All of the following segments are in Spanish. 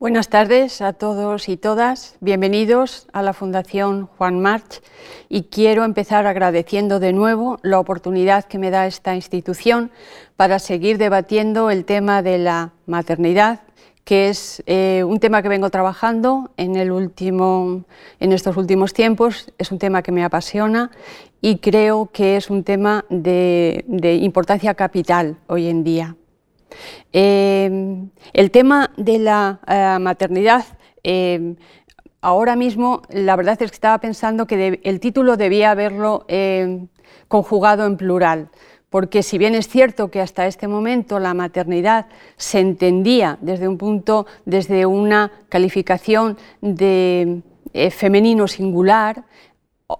Buenas tardes a todos y todas. Bienvenidos a la Fundación Juan March y quiero empezar agradeciendo de nuevo la oportunidad que me da esta institución para seguir debatiendo el tema de la maternidad, que es eh, un tema que vengo trabajando en, estos últimos tiempos. Es un tema que me apasiona y creo que es un tema de importancia capital hoy en día. Em, el tema de la eh, maternidad, em, ahora mismo la verdad es que estaba pensando que el título debía haberlo em, conjugado en plural, porque si bien es cierto que hasta este momento la maternidad se entendía desde un punto, desde una calificación de eh, femenino singular,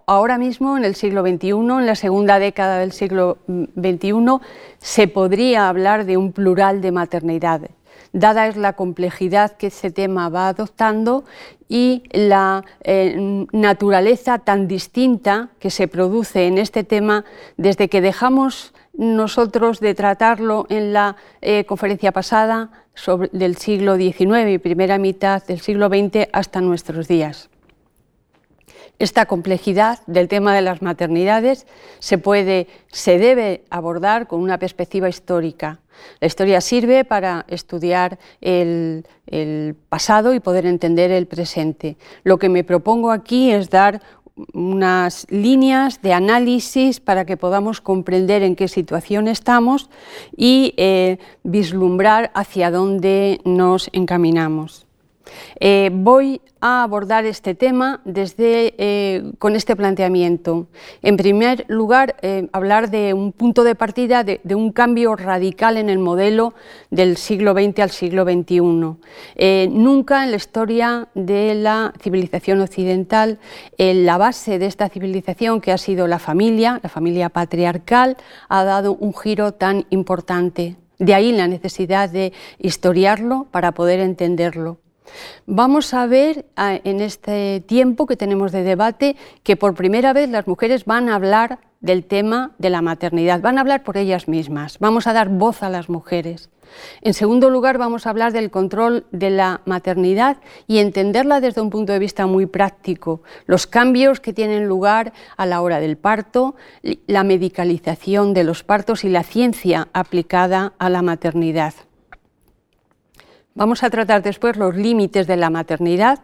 ahora mismo, en el siglo XXI, en la segunda década del siglo XXI, se podría hablar de un plural de maternidad, dada es la complejidad que ese tema va adoptando y la eh, naturaleza tan distinta que se produce en este tema desde que dejamos nosotros de tratarlo en la eh, conferencia pasada sobre, del siglo XIX y primera mitad del siglo XX hasta nuestros días. Esta complejidad del tema de las maternidades se puede, se debe abordar con una perspectiva histórica. La historia sirve para estudiar el, pasado y poder entender el presente. Lo que me propongo aquí es dar unas líneas de análisis para que podamos comprender en qué situación estamos y eh, vislumbrar hacia dónde nos encaminamos. Eh, voy a abordar este tema desde, eh, con este planteamiento. En primer lugar, eh, hablar de un punto de partida, de, un cambio radical en el modelo del siglo XX al siglo XXI. nunca en la historia de la civilización occidental, la base de esta civilización, que ha sido la familia, la familia patriarcal, ha dado un giro tan importante. De ahí la necesidad de historiarlo para poder entenderlo. Vamos a ver en este tiempo que tenemos de debate que por primera vez las mujeres van a hablar del tema de la maternidad, van a hablar por ellas mismas, vamos a dar voz a las mujeres. En segundo lugar, vamos a hablar del control de la maternidad y entenderla desde un punto de vista muy práctico, los cambios que tienen lugar a la hora del parto, la medicalización de los partos y la ciencia aplicada a la maternidad. Vamos a tratar después los límites de la maternidad,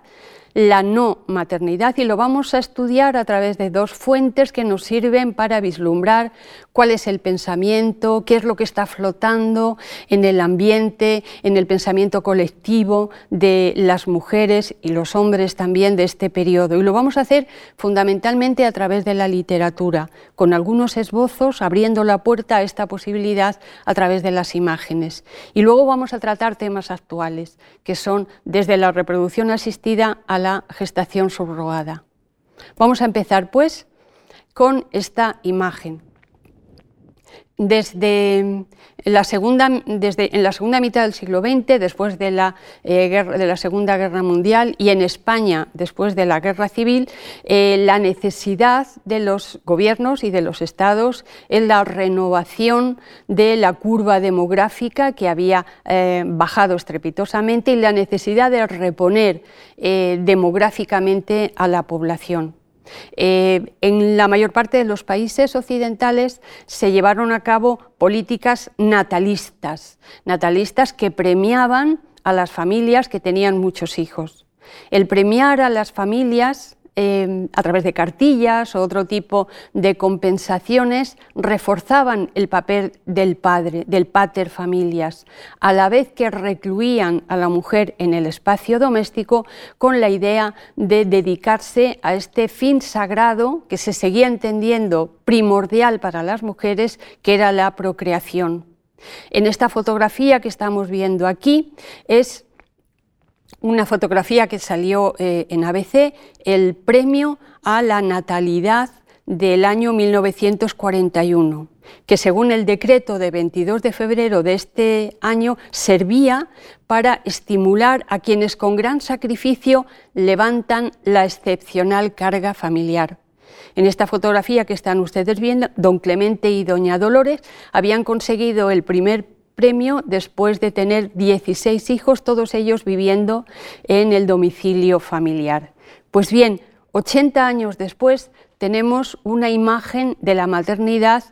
la no maternidad y lo vamos a estudiar a través de dos fuentes que nos sirven para vislumbrar cuál es el pensamiento, qué es lo que está flotando en el ambiente, en el pensamiento colectivo de las mujeres y los hombres también de este periodo. Y lo vamos a hacer fundamentalmente a través de la literatura, con algunos esbozos abriendo la puerta a esta posibilidad a través de las imágenes. Y luego vamos a tratar temas actuales, que son desde la reproducción asistida a la gestación subrogada. Vamos a empezar pues con esta imagen desde la segunda, desde en la segunda mitad del siglo XX, después de la, eh, de la Segunda Guerra Mundial y en España después de la Guerra Civil, eh, la necesidad de los gobiernos y de los estados en la renovación de la curva demográfica que había eh, bajado estrepitosamente y la necesidad de reponer demográficamente a la población. Eh, en la mayor parte de los países occidentales se llevaron a cabo políticas natalistas, natalistas que premiaban a las familias que tenían muchos hijos. El premiar a las familias Em, a través de cartillas o otro tipo de compensaciones, reforzaban el papel del padre, del pater familias, a la vez que recluían a la mujer en el espacio doméstico con la idea de dedicarse a este fin sagrado que se seguía entendiendo primordial para las mujeres, que era la procreación. En esta fotografía que estamos viendo aquí es una fotografía que salió eh, en ABC, el premio a la natalidad del año 1941, que según el decreto de 22 de febrero de este año servía para estimular a quienes con gran sacrificio levantan la excepcional carga familiar. En esta fotografía que están ustedes viendo, don Clemente y doña Dolores habían conseguido el primer premio después de tener 16 hijos, todos ellos viviendo en el domicilio familiar. Pues bien, 80 años después tenemos una imagen de la maternidad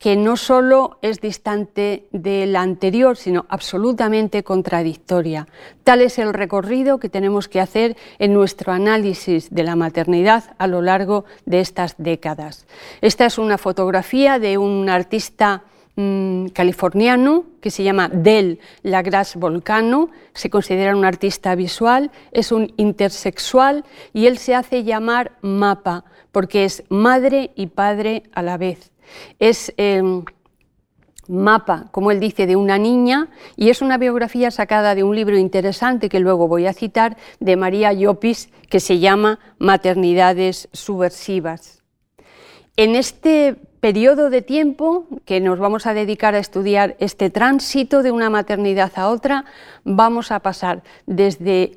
que no solo es distante de la anterior, sino absolutamente contradictoria. Tal es el recorrido que tenemos que hacer en nuestro análisis de la maternidad a lo largo de estas décadas. Esta es una fotografía de un artista mm, californiano que se llama Del Lagras Volcano, se considera un artista visual, es un intersexual y él se hace llamar Mapa porque es madre y padre a la vez. Es em, mapa, como él dice, de una niña y es una biografía sacada de un libro interesante que luego voy a citar de María Llopis que se llama Maternidades subversivas. En este periodo de tiempo que nos vamos a dedicar a estudiar este tránsito de una maternidad a otra, vamos a pasar desde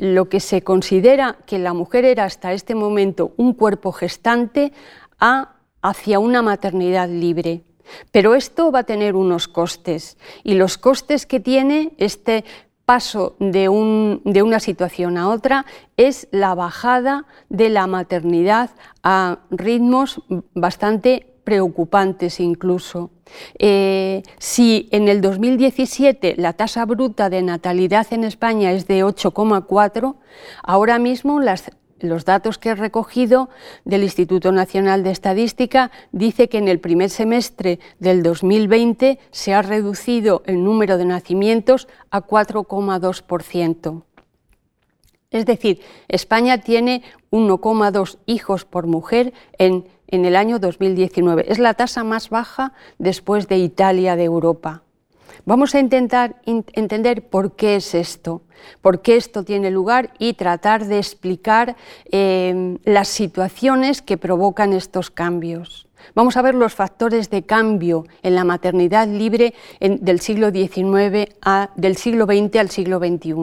lo que se considera que la mujer era hasta este momento un cuerpo gestante a hacia una maternidad libre. Pero esto va a tener unos costes y los costes que tiene este paso de, una situación a otra es la bajada de la maternidad a ritmos bastante preocupantes incluso. Eh, si en el 2017 la tasa bruta de natalidad en España es de 8,4, ahora mismo los datos que he recogido del Instituto Nacional de Estadística dice que en el primer semestre del 2020 se ha reducido el número de nacimientos a 4,2%. Es decir, España tiene 1,2 hijos por mujer en, en el año 2019. Es la tasa más baja después de Italia de Europa. Vamos a intentar entender por qué es esto, por qué esto tiene lugar y tratar de explicar eh, las situaciones que provocan estos cambios. Vamos a ver los factores de cambio en la maternidad libre del siglo XIX a, del siglo XX al siglo XXI.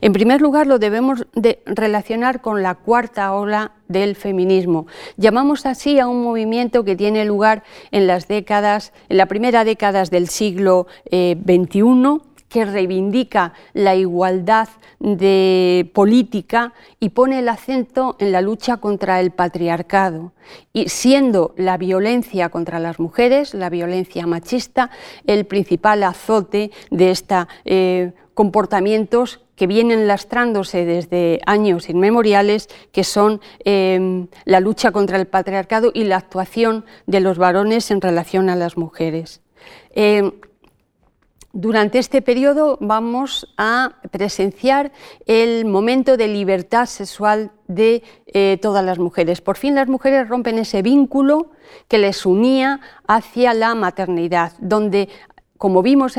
En primer lugar, lo debemos de relacionar con la cuarta ola del feminismo. Llamamos así a un movimiento que tiene lugar en las décadas, en la primera década del siglo XXI eh, que reivindica la igualdad de política y pone el acento en la lucha contra el patriarcado, y siendo la violencia contra las mujeres, la violencia machista, el principal azote de estos eh, comportamientos que vienen lastrándose desde años inmemoriales, que son eh, la lucha contra el patriarcado y la actuación de los varones en relación a las mujeres. Eh, durante este periodo vamos a presenciar el momento de libertad sexual de eh, todas las mujeres. Por fin las mujeres rompen ese vínculo que les unía hacia la maternidad, donde como vimos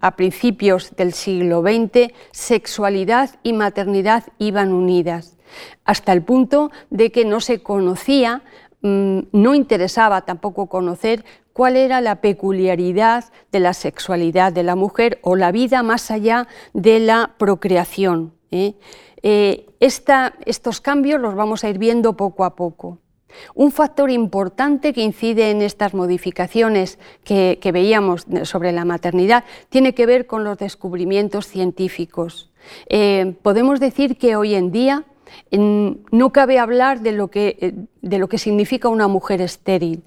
a principios del siglo XX, sexualidad y maternidad iban unidas, hasta el punto de que no se conocía, no interesaba tampoco conocer cuál era la peculiaridad de la sexualidad de la mujer o la vida más allá de la procreación. ¿eh? Eh, estos cambios los vamos a ir viendo poco a poco. Un factor importante que incide en estas modificaciones que, veíamos sobre la maternidad tiene que ver con los descubrimientos científicos. Eh, podemos decir que hoy en día no cabe hablar de lo, que, eh, de lo, que, significa una mujer estéril.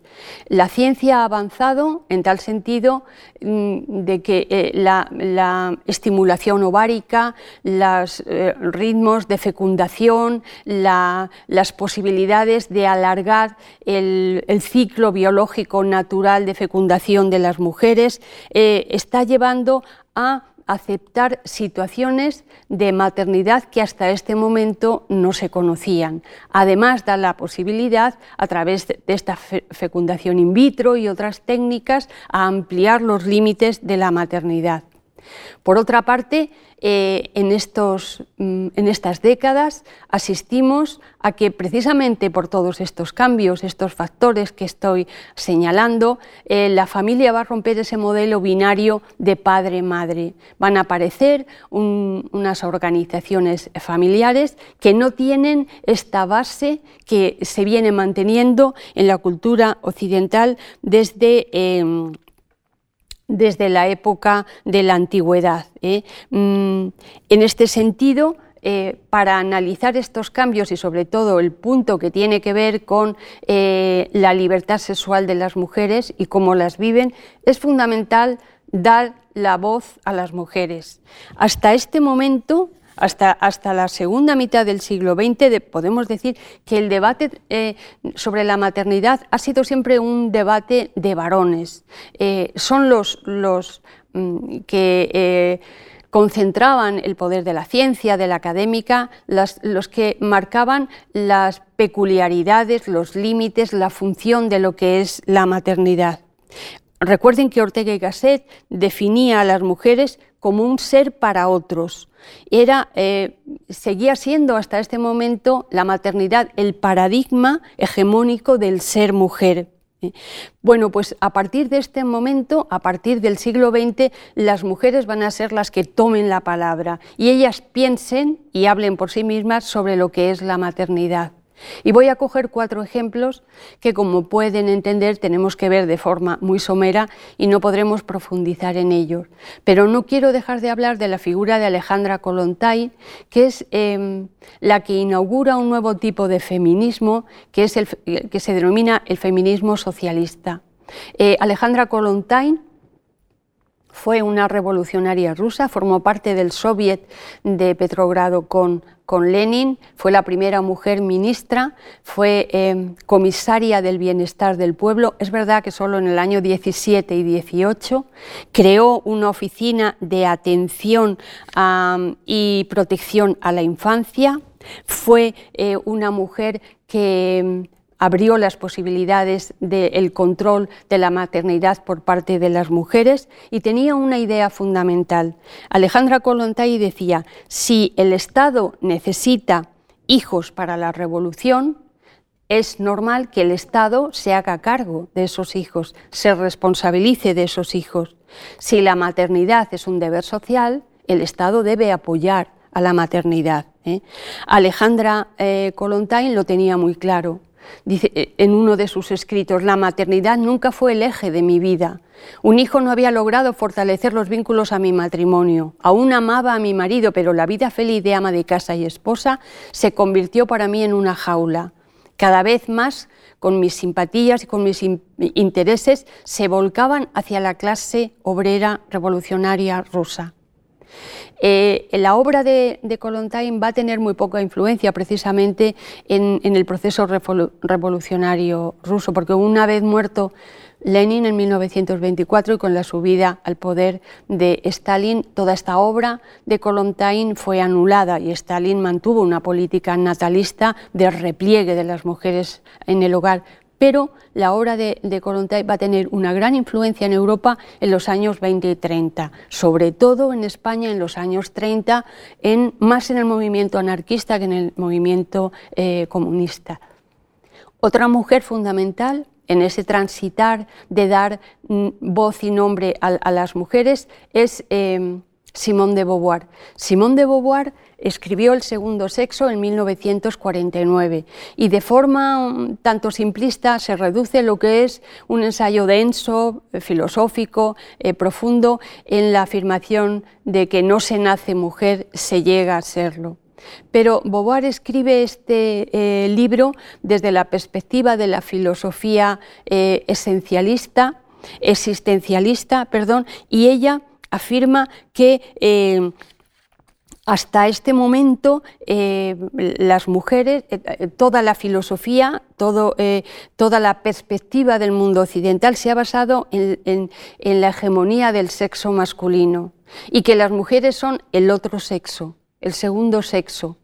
La ciencia ha avanzado en tal sentido mm, de que eh, la, estimulación ovárica, los eh, ritmos de fecundación, las posibilidades de alargar el, ciclo biológico natural de fecundación de las mujeres, está llevando a aceptar situaciones de maternidad que hasta este momento no se conocían. Además, da la posibilidad, a través de esta fecundación in vitro y otras técnicas, a ampliar los límites de la maternidad. Por otra parte, eh, en, estos, mm, en, estas décadas asistimos a que precisamente por todos estos cambios, estos factores que estoy señalando, eh, la familia va a romper ese modelo binario de padre-madre. Van a aparecer unas organizaciones familiares que no tienen esta base que se viene manteniendo en la cultura occidental desde... Em, desde la época de la antigüedad. ¿eh? Mm, en este sentido, eh, para analizar estos cambios y sobre todo el punto que tiene que ver con eh, la libertad sexual de las mujeres y cómo las viven, es fundamental dar la voz a las mujeres. Hasta este momento, hasta, hasta, la segunda mitad del siglo XX, podemos decir que el debate eh, sobre la maternidad ha sido siempre un debate de varones. son los, los mm, que concentraban el poder de la ciencia, de la académica, los que marcaban las peculiaridades, los límites, la función de lo que es la maternidad. Recuerden que Ortega y Gasset definía a las mujeres como un ser para otros. Era, eh, seguía siendo hasta este momento la maternidad el paradigma hegemónico del ser mujer. Bueno, pues a partir de este momento, a partir del siglo XX, las mujeres van a ser las que tomen la palabra y ellas piensen y hablen por sí mismas sobre lo que es la maternidad. Y voy a coger cuatro ejemplos que, como pueden entender, tenemos que ver de forma muy somera y no podremos profundizar en ellos. Pero no quiero dejar de hablar de la figura de Alejandra Kolontai, que es em, la que inaugura un nuevo tipo de feminismo, que, es el, que se denomina el feminismo socialista. Eh, Alejandra Kolontai fue una revolucionaria rusa, formó parte del Soviet de Petrogrado con, con Lenin, fue la primera mujer ministra, fue eh, comisaria del bienestar del pueblo. Es verdad que solo en el año 17 y 18 creó una oficina de atención y protección a la infancia. Fue eh, una mujer que abrió las posibilidades del control de la maternidad por parte de las mujeres y tenía una idea fundamental. Alejandra Kolontai decía, si el Estado necesita hijos para la revolución, es normal que el Estado se haga cargo de esos hijos, se responsabilice de esos hijos. Si la maternidad es un deber social, el Estado debe apoyar a la maternidad. ¿eh? Alejandra eh, lo tenía muy claro. Dice eh, en uno de sus escritos, la maternidad nunca fue el eje de mi vida. Un hijo no había logrado fortalecer los vínculos a mi matrimonio. Aún amaba a mi marido, pero la vida feliz de ama de casa y esposa se convirtió para mí en una jaula. Cada vez más, con mis simpatías y con mis intereses, se volcaban hacia la clase obrera revolucionaria rusa. Eh, la obra de, de va a tener muy poca influencia precisamente en, el proceso revolucionario ruso, porque una vez muerto Lenin en 1924 y con la subida al poder de Stalin, toda esta obra de Kolontain fue anulada y Stalin mantuvo una política natalista de repliegue de las mujeres en el hogar pero la obra de, de va a tener una gran influencia en Europa en los años 20 y 30, sobre todo en España en los años 30, en, más en el movimiento anarquista que en el movimiento eh, comunista. Otra mujer fundamental en ese transitar de dar mm, voz y nombre a, las mujeres es eh, Simone de Beauvoir. Simone de Beauvoir escribió El segundo sexo en 1949 y de forma mm, tanto simplista se reduce lo que es un ensayo denso, eh, filosófico, eh, profundo en la afirmación de que no se nace mujer, se llega a serlo. Pero Beauvoir escribe este eh, libro desde la perspectiva de la filosofía esencialista, existencialista, perdón, y ella afirma que hasta este momento, eh, las mujeres, eh, eh, toda la filosofía, toda la perspectiva del mundo occidental se ha basado en, la hegemonía del sexo masculino y que las mujeres son el otro sexo, el segundo sexo.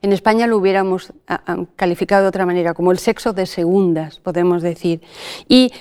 En España lo hubiéramos ah, ah, calificado de otra manera, como el sexo de segundas, podemos decir. Y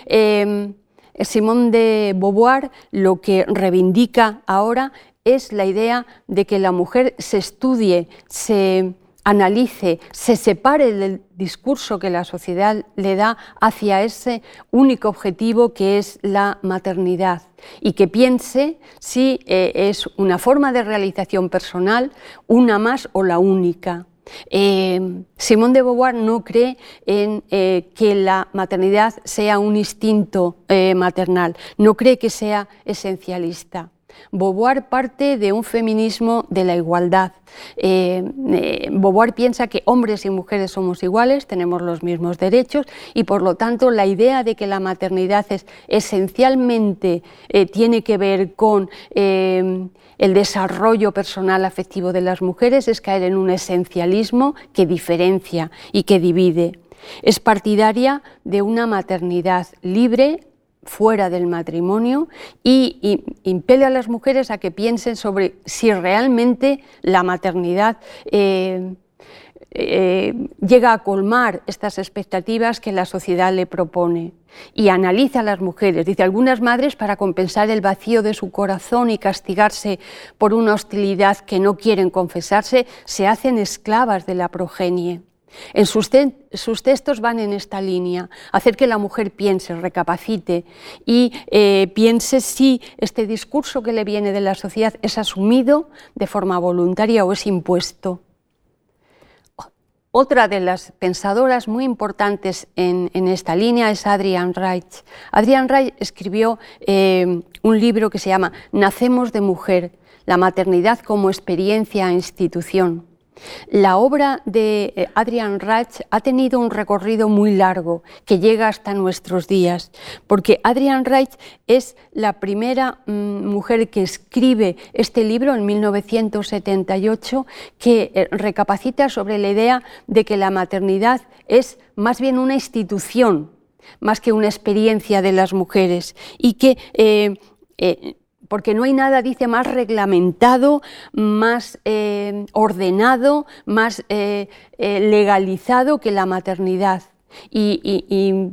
Simón de Beauvoir lo que reivindica ahora es la idea de que la mujer se estudie, se analice, se separe del discurso que la sociedad le da hacia ese único objetivo que es la maternidad y que piense si eh, es una forma de realización personal, una más o la única. Eh, Simone de Beauvoir no cree en eh, que la maternidad sea un instinto eh, maternal, no cree que sea esencialista. Beauvoir parte de un feminismo de la igualdad. Eh, eh, Beauvoir piensa que hombres y mujeres somos iguales, tenemos los mismos derechos y por lo tanto la idea de que la maternidad es esencialmente eh, tiene que ver con el desarrollo personal afectivo de las mujeres es caer en un esencialismo que diferencia y que divide. Es partidaria de una maternidad libre, fuera del matrimonio y, impele a las mujeres a que piensen sobre si realmente la maternidad eh, eh, llega a colmar estas expectativas que la sociedad le propone. Y analiza a las mujeres. Dice, algunas madres para compensar el vacío de su corazón y castigarse por una hostilidad que no quieren confesarse, se hacen esclavas de la progenie. En sus, textos van en esta línea, hacer que la mujer piense, recapacite y eh, piense si este discurso que le viene de la sociedad es asumido de forma voluntaria o es impuesto. Otra de las pensadoras muy importantes en, esta línea es Adrian Reich. Adrian Reich escribió eh, un libro que se llama Nacemos de mujer, la maternidad como experiencia e institución. La obra de eh, Adrian Reich ha tenido un recorrido muy largo que llega hasta nuestros días, porque Adrian Reich es la primera mm, mujer que escribe este libro en 1978 que eh, recapacita sobre la idea de que la maternidad es más bien una institución más que una experiencia de las mujeres y que eh, porque no hay nada, dice, más reglamentado, más eh, ordenado, más eh, eh, legalizado que la maternidad. Y,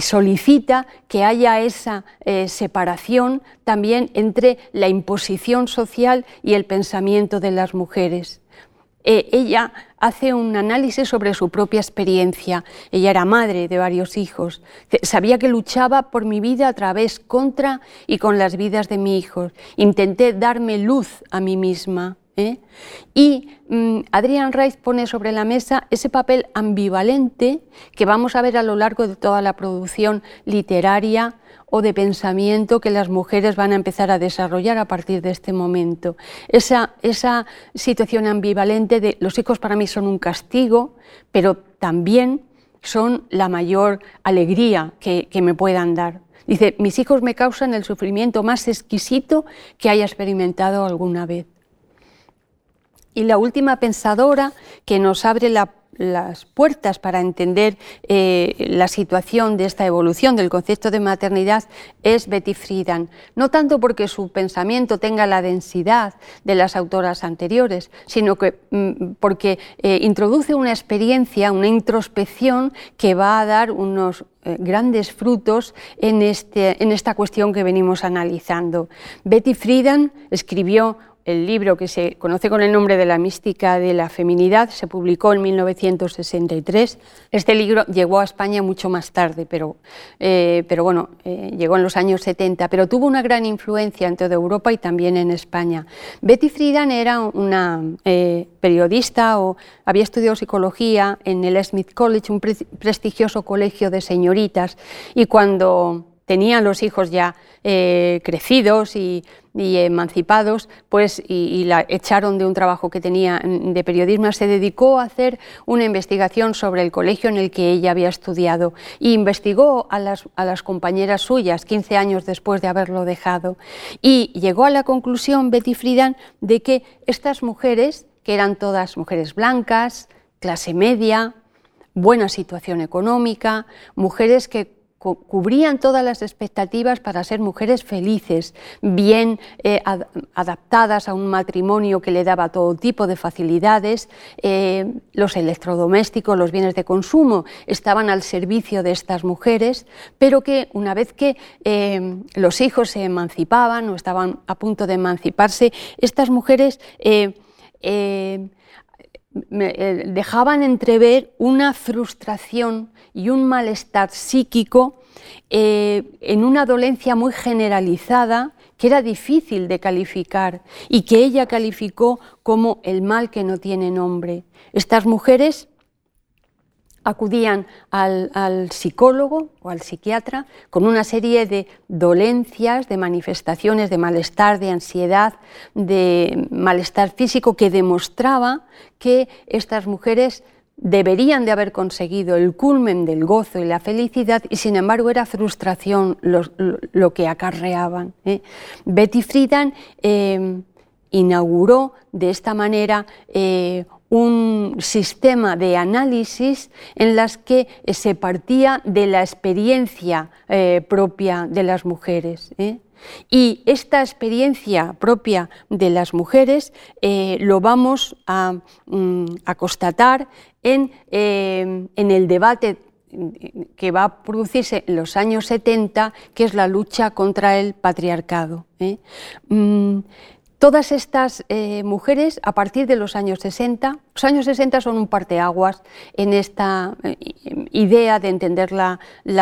solicita que haya esa separación también entre la imposición social y el pensamiento de las mujeres. Ella hace un análisis sobre su propia experiencia. Ella era madre de varios hijos. Sabía que luchaba por mi vida a través, contra y con las vidas de mis hijos. Intenté darme luz a mí misma. ¿eh? Y mm, Adrian Rice pone sobre la mesa ese papel ambivalente que vamos a ver a lo largo de toda la producción literaria o de pensamiento que las mujeres van a empezar a desarrollar a partir de este momento. Esa, esa situación ambivalente de los hijos para mí son un castigo, pero también son la mayor alegría que, que me puedan dar. Dice, mis hijos me causan el sufrimiento más exquisito que haya experimentado alguna vez. Y la última pensadora que nos abre la las puertas para entender eh, la situación de esta evolución del concepto de maternidad es Betty Friedan, no tanto porque su pensamiento tenga la densidad de las autoras anteriores, sino que, mm, porque eh, introduce una experiencia, una introspección que va a dar unos eh, grandes frutos en, este, en esta cuestión que venimos analizando. Betty Friedan escribió el libro que se conoce con el nombre de La mística de la feminidad se publicó en 1963. Este libro llegó a España mucho más tarde, pero, eh, pero bueno, eh, llegó en los años 70, pero tuvo una gran influencia en toda Europa y también en España. Betty Friedan era una eh, periodista o había estudiado psicología en el Smith College, un prestigioso colegio de señoritas, y cuando tenían los hijos ya crecidos y y emancipados, pues, y, la echaron de un trabajo que tenía de periodismo, se dedicó a hacer una investigación sobre el colegio en el que ella había estudiado e investigó a las, a las compañeras suyas 15 años después de haberlo dejado. Y llegó a la conclusión, Betty Friedan, de que estas mujeres, que eran todas mujeres blancas, clase media, buena situación económica, mujeres que cubrían todas las expectativas para ser mujeres felices, bien eh, adaptadas a un matrimonio que le daba todo tipo de facilidades, eh, los electrodomésticos, los bienes de consumo estaban al servicio de estas mujeres, pero que una vez que eh, los hijos se emancipaban o estaban a punto de emanciparse, estas mujeres dejaban entrever una frustración y un malestar psíquico eh, en una dolencia muy generalizada que era difícil de calificar y que ella calificó como el mal que no tiene nombre. Estas mujeres acudían al, psicólogo o al psiquiatra con una serie de dolencias, de manifestaciones de malestar, de ansiedad, de malestar físico que demostraba que estas mujeres deberían de haber conseguido el culmen del gozo y la felicidad y sin embargo era frustración lo, que acarreaban. ¿eh? Betty Friedan eh, inauguró de esta manera eh, un sistema de análisis en las que se partía de la experiencia eh, propia de las mujeres. ¿Eh? Y esta experiencia propia de las mujeres eh, lo vamos a, mm, constatar en, el debate que va a producirse en los años 70, que es la lucha contra el patriarcado. Mm, Todas estas eh, mujeres, a partir de los años 60, los años 60 son un parteaguas en esta eh, idea de entender la,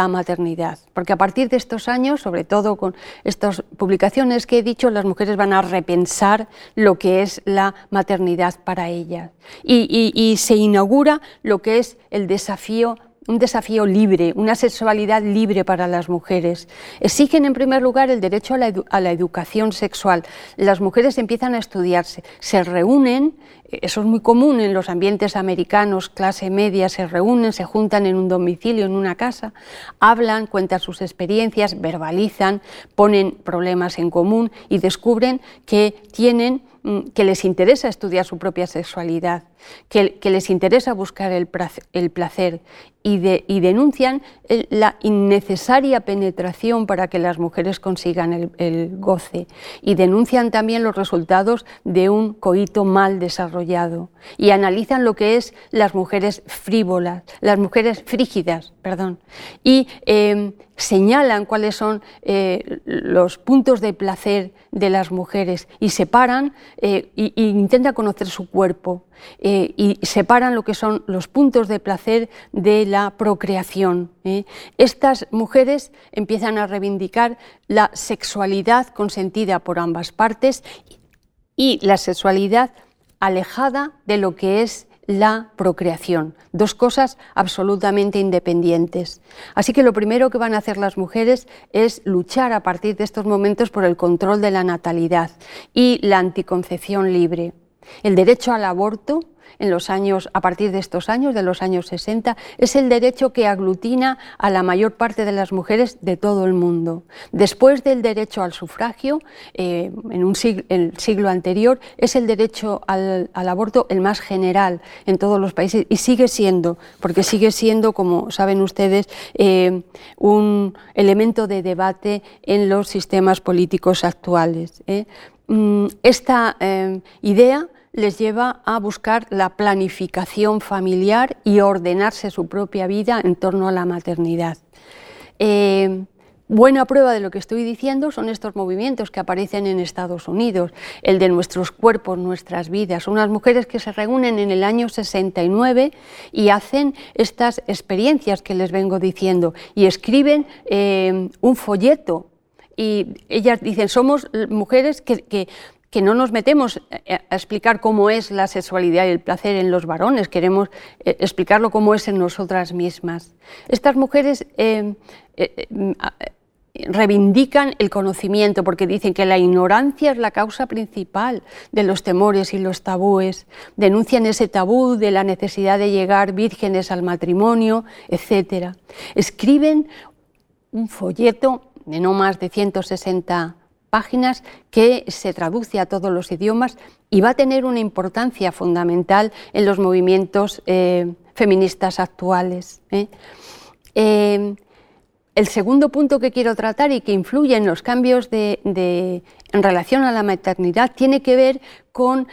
maternidad, porque a partir de estos años, sobre todo con estas publicaciones que he dicho, las mujeres van a repensar lo que es la maternidad para ellas. y se inaugura lo que es el desafío un desafío libre, una sexualidad libre para las mujeres. Exigen en primer lugar el derecho a la, educación sexual. Las mujeres empiezan a estudiarse, se reúnen, eso es muy común en los ambientes americanos, clase media, se reúnen, se juntan en un domicilio, en una casa, hablan, cuentan sus experiencias, verbalizan, ponen problemas en común y descubren que tienen Mm, que les interesa estudiar su propia sexualidad, que, les interesa buscar el placer, y, denuncian la innecesaria penetración para que las mujeres consigan el, goce. Y denuncian también los resultados de un coito mal desarrollado y analizan lo que es las mujeres frívolas, las mujeres frígidas, perdón, y em, señalan cuáles son eh, los puntos de placer de las mujeres y separan e, intentan conocer su cuerpo eh, y separan lo que son los puntos de placer de la procreación. Estas mujeres empiezan a reivindicar la sexualidad consentida por ambas partes y la sexualidad alejada de lo que es la procreación, dos cosas absolutamente independientes. Así que lo primero que van a hacer las mujeres es luchar a partir de estos momentos por el control de la natalidad y la anticoncepción libre. El derecho al aborto en los años, a partir de estos años, de los años 60, es el derecho que aglutina a la mayor parte de las mujeres de todo el mundo. Después del derecho al sufragio, eh, en un siglo, el siglo anterior, es el derecho al, aborto el más general en todos los países y sigue siendo, porque sigue siendo, como saben ustedes, eh, un elemento de debate en los sistemas políticos actuales. ¿eh? Mm, esta idea les lleva a buscar la planificación familiar y ordenarse su propia vida en torno a la maternidad. Eh, buena prueba de lo que estoy diciendo son estos movimientos que aparecen en Estados Unidos, el de nuestros cuerpos, nuestras vidas. Unas mujeres que se reúnen en el año 69 y hacen estas experiencias que les vengo diciendo y escriben eh, un folleto y ellas dicen, somos mujeres que, que no nos metemos eh, a explicar cómo es la sexualidad y el placer en los varones, queremos eh, explicarlo cómo es en nosotras mismas. Estas mujeres eh, reivindican el conocimiento porque dicen que la ignorancia es la causa principal de los temores y los tabúes, denuncian ese tabú de la necesidad de llegar vírgenes al matrimonio, etc. Escriben un folleto de no más de 160 páginas que se traduce a todos los idiomas y va a tener una importancia fundamental en los movimientos eh, feministas actuales. ¿eh? Eh, el segundo punto que quiero tratar y que influye en los cambios en relación a la maternidad tiene que ver con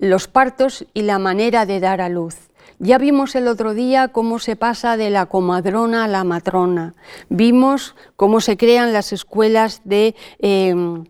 los partos y la manera de dar a luz. Ya vimos el otro día cómo se pasa de la comadrona a la matrona. Vimos cómo se crean las escuelas de em,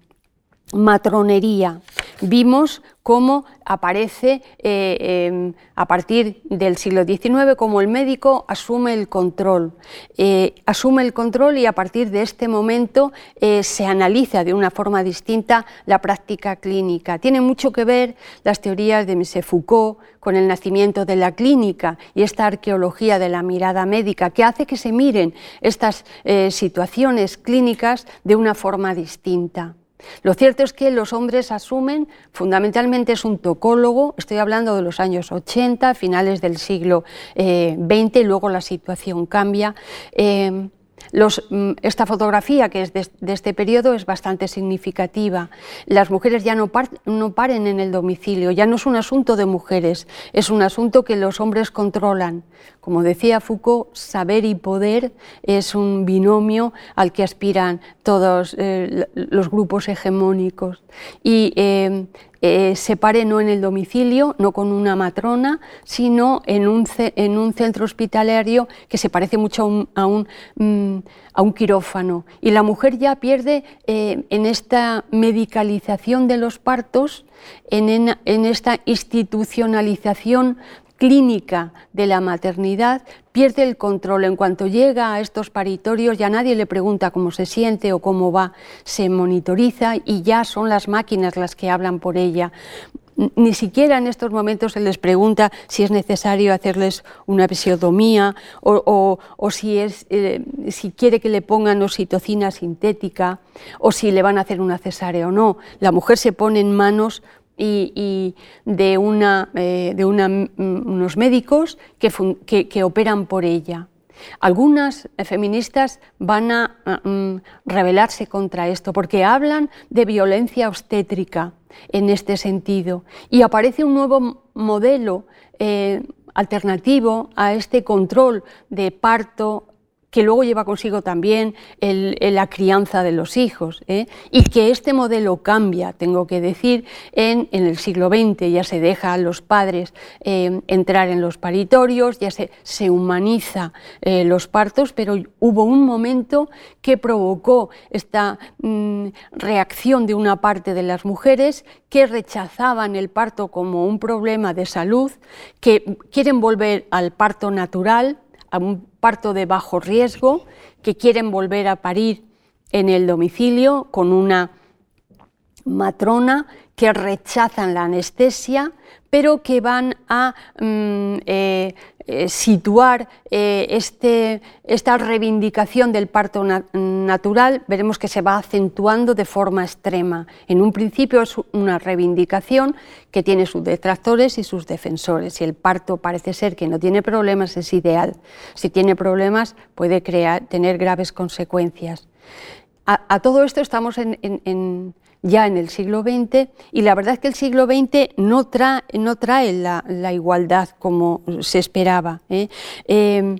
matronería. Vimos cómo aparece eh, em, a partir del siglo XIX, como el médico asume el control. Eh, asume el control y a partir de este momento eh, se analiza de una forma distinta la práctica clínica. Tiene mucho que ver las teorías de Michel Foucault con el nacimiento de la clínica y esta arqueología de la mirada médica que hace que se miren estas situaciones clínicas de una forma distinta. Lo cierto es que los hombres asumen, fundamentalmente es un tocólogo, estoy hablando de los años 80, finales del siglo XX, eh, luego la situación cambia. Eh, Mm, esta fotografía, que es de, este periodo, es bastante significativa. Las mujeres ya no, no, paren en el domicilio, ya no es un asunto de mujeres, es un asunto que los hombres controlan. Como decía Foucault, saber y poder es un binomio al que aspiran todos eh, los grupos hegemónicos. Y eh, eh, se pare no en el domicilio, no con una matrona, sino en un, en un centro hospitalario que se parece mucho a un, mm, a un, quirófano. Y la mujer ya pierde eh, en esta medicalización de los partos, en, en esta institucionalización clínica de la maternidad pierde el control. En cuanto llega a estos paritorios ya nadie le pregunta cómo se siente o cómo va, se monitoriza y ya son las máquinas las que hablan por ella. Ni siquiera en estos momentos se les pregunta si es necesario hacerles una episiotomía o, si, es, eh, si quiere que le pongan oxitocina sintética o si le van a hacer una cesárea o no. La mujer se pone en manos y, de, eh, mm, unos médicos que, operan por ella. Algunas feministas van a mm, rebelarse contra esto porque hablan de violencia obstétrica en este sentido y aparece un nuevo modelo eh, alternativo a este control de parto que luego lleva consigo también la crianza de los hijos, ¿eh? y que este modelo cambia, tengo que decir, en, el siglo XX, ya se deja a los padres eh, entrar en los paritorios, ya se, se humaniza eh, los partos, pero hubo un momento que provocó esta mm, reacción de una parte de las mujeres que rechazaban el parto como un problema de salud, que quieren volver al parto natural, a un parto de bajo riesgo, que quieren volver a parir en el domicilio con una matrona que rechazan la anestesia, pero que van a mm, eh, eh, situar eh, este, esta reivindicación del parto natural, veremos que se va acentuando de forma extrema. En un principio es una reivindicación que tiene sus detractores y sus defensores. Si el parto parece ser que no tiene problemas, es ideal. Si tiene problemas, puede crear, tener graves consecuencias. A, todo esto estamos en ya en el siglo XX y la verdad es que el siglo XX no trae, la, igualdad como se esperaba. ¿eh? Em,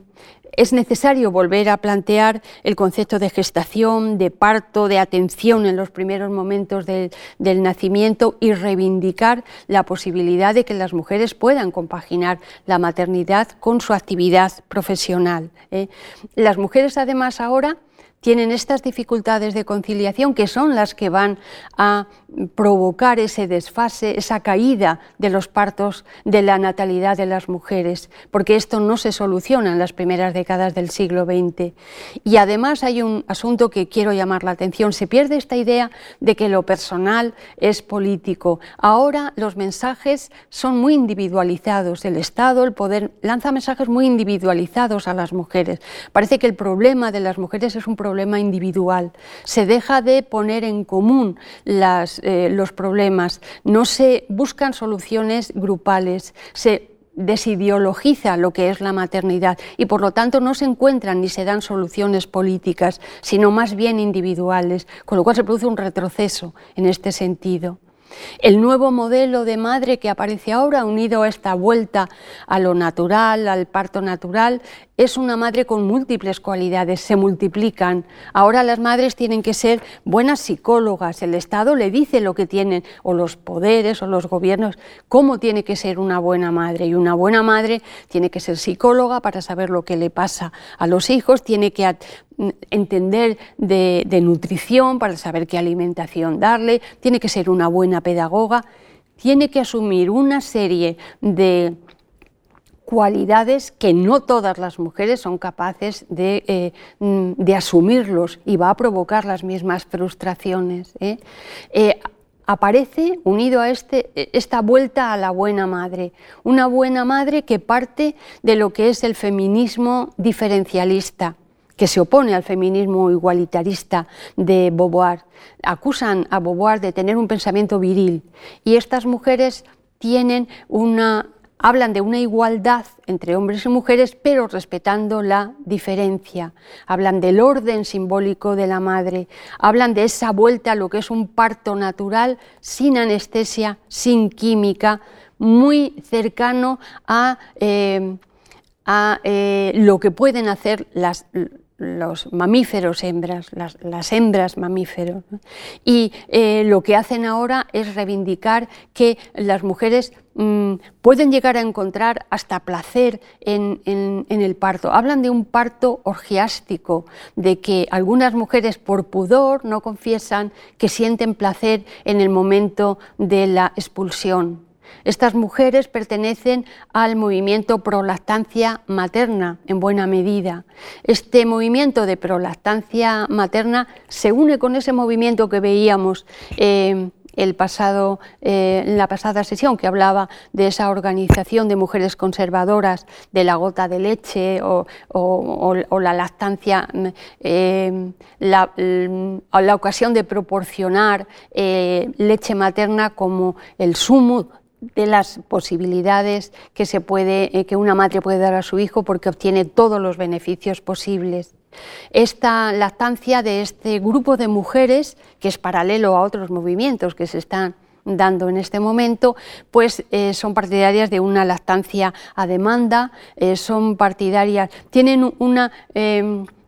es necesario volver a plantear el concepto de gestación, de parto, de atención en los primeros momentos del, nacimiento y reivindicar la posibilidad de que las mujeres puedan compaginar la maternidad con su actividad profesional. ¿eh? Las mujeres además ahora tienen estas dificultades de conciliación que son las que van a provocar ese desfase, esa caída de los partos, de la natalidad de las mujeres, porque esto no se soluciona en las primeras décadas del siglo XX. Y además hay un asunto que quiero llamar la atención, se pierde esta idea de que lo personal es político. Ahora los mensajes son muy individualizados, el Estado, el poder, lanza mensajes muy individualizados a las mujeres. Parece que el problema de las mujeres es un problema problema individual. Se deja de poner en común eh, los problemas, no se buscan soluciones grupales, se desideologiza lo que es la maternidad y por lo tanto no se encuentran ni se dan soluciones políticas, sino más bien individuales, con lo cual se produce un retroceso en este sentido. El nuevo modelo de madre que aparece ahora, unido a esta vuelta a lo natural, al parto natural, es una madre con múltiples cualidades, se multiplican. Ahora las madres tienen que ser buenas psicólogas, el Estado le dice lo que tienen, o los poderes o los gobiernos, cómo tiene que ser una buena madre. Y una buena madre tiene que ser psicóloga para saber lo que le pasa a los hijos, tiene que entender de, de nutrición para saber qué alimentación darle, tiene que ser una buena pedagoga tiene que asumir una serie de cualidades que no todas las mujeres son capaces de, eh, mm, asumirlos y va a provocar las mismas frustraciones. ¿eh? Eh, aparece unido a este, esta vuelta a la buena madre, una buena madre que parte de lo que es el feminismo diferencialista que se opone al feminismo igualitarista de Beauvoir. Acusan a Beauvoir de tener un pensamiento viril y estas mujeres tienen una hablan de una igualdad entre hombres y mujeres, pero respetando la diferencia. Hablan del orden simbólico de la madre, hablan de esa vuelta a lo que es un parto natural, sin anestesia, sin química, muy cercano a, eh, eh, lo que pueden hacer las, los mamíferos hembras, las, hembras mamíferos. Y eh, lo que hacen ahora es reivindicar que las mujeres mm, pueden llegar a encontrar hasta placer en, el parto. Hablan de un parto orgiástico, de que algunas mujeres por pudor no confiesan que sienten placer en el momento de la expulsión. Estas mujeres pertenecen al movimiento prolactancia materna en buena medida. Este movimiento de prolactancia materna se une con ese movimiento que veíamos eh, el pasado, eh, en la pasada sesión que hablaba de esa organización de mujeres conservadoras de la gota de leche o, la lactancia, eh, la, la, ocasión de proporcionar leche materna como el sumo de las posibilidades que, se puede, eh, que una madre puede dar a su hijo porque obtiene todos los beneficios posibles. Esta lactancia de este grupo de mujeres, que es paralelo a otros movimientos que se están dando en este momento, pues eh, son partidarias de una lactancia a demanda, eh, son partidarias, tienen una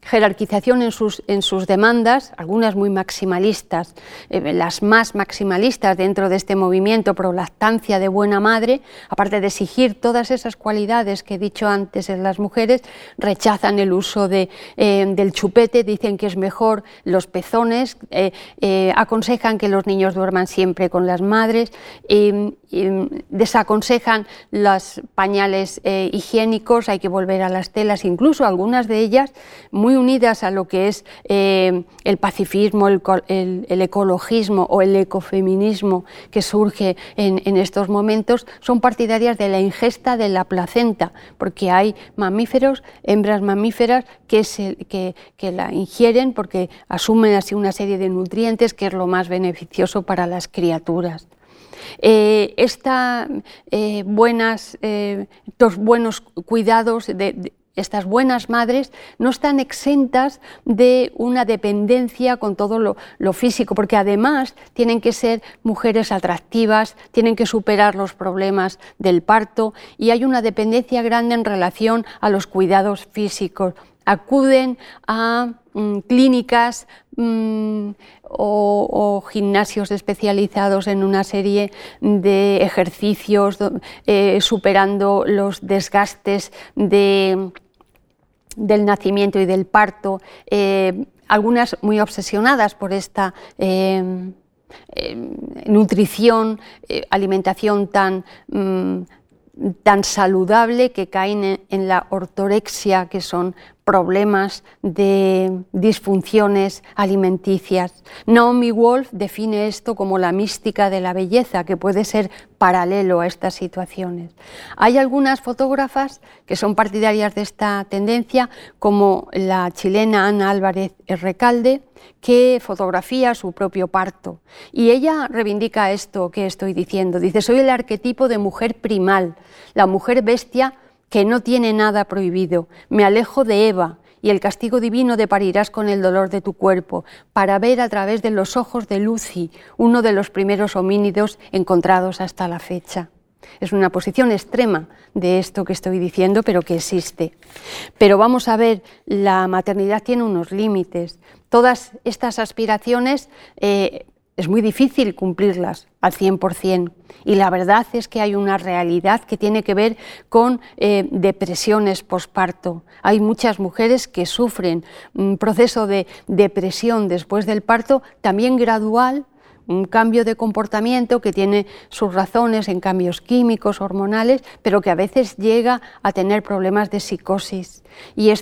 jerarquización en sus, en sus demandas, algunas muy maximalistas, eh, las más maximalistas dentro de este movimiento pro lactancia de buena madre, aparte de exigir todas esas cualidades que he dicho antes en las mujeres, rechazan el uso de, eh, del chupete, dicen que es mejor los pezones, eh, aconsejan que los niños duerman siempre con las madres, desaconsejan los pañales higiénicos, hay que volver a las telas, incluso algunas de ellas muy unidas a lo que es eh, el pacifismo, el, ecologismo o el ecofeminismo que surge en, estos momentos, son partidarias de la ingesta de la placenta, porque hay mamíferos, hembras mamíferas, que, que, la ingieren porque asumen así una serie de nutrientes que es lo más beneficioso para las criaturas. Eh, eh, buenas, estos buenos cuidados de, estas buenas madres no están exentas de una dependencia con todo lo, físico, porque además tienen que ser mujeres atractivas, tienen que superar los problemas del parto y hay una dependencia grande en relación a los cuidados físicos. Acuden a mm, clínicas mm, o, gimnasios especializados en una serie de ejercicios, eh, superando los desgastes de del nacimiento y del parto, eh, algunas muy obsesionadas por esta eh, nutrición, alimentación tan, mm, tan saludable que caen en, la ortorexia, que son problemas de disfunciones alimenticias. Naomi Wolf define esto como la mística de la belleza, que puede ser paralelo a estas situaciones. Hay algunas fotógrafas que son partidarias de esta tendencia, como la chilena Ana Álvarez Recalde, que fotografía su propio parto. Y ella reivindica esto que estoy diciendo. Dice, soy el arquetipo de mujer primal, la mujer bestia que no tiene nada prohibido. Me alejo de Eva y el castigo divino deparirás con el dolor de tu cuerpo, para ver a través de los ojos de Lucy, uno de los primeros homínidos encontrados hasta la fecha. Es una posición extrema de esto que estoy diciendo, pero que existe. Pero vamos a ver, la maternidad tiene unos límites. Todas estas aspiraciones eh, es muy difícil cumplirlas al 100%. Y la verdad es que hay una realidad que tiene que ver con eh, depresiones posparto. Hay muchas mujeres que sufren un proceso de depresión después del parto, también gradual, un cambio de comportamiento que tiene sus razones en cambios químicos, hormonales, pero que a veces llega a tener problemas de psicosis. Y,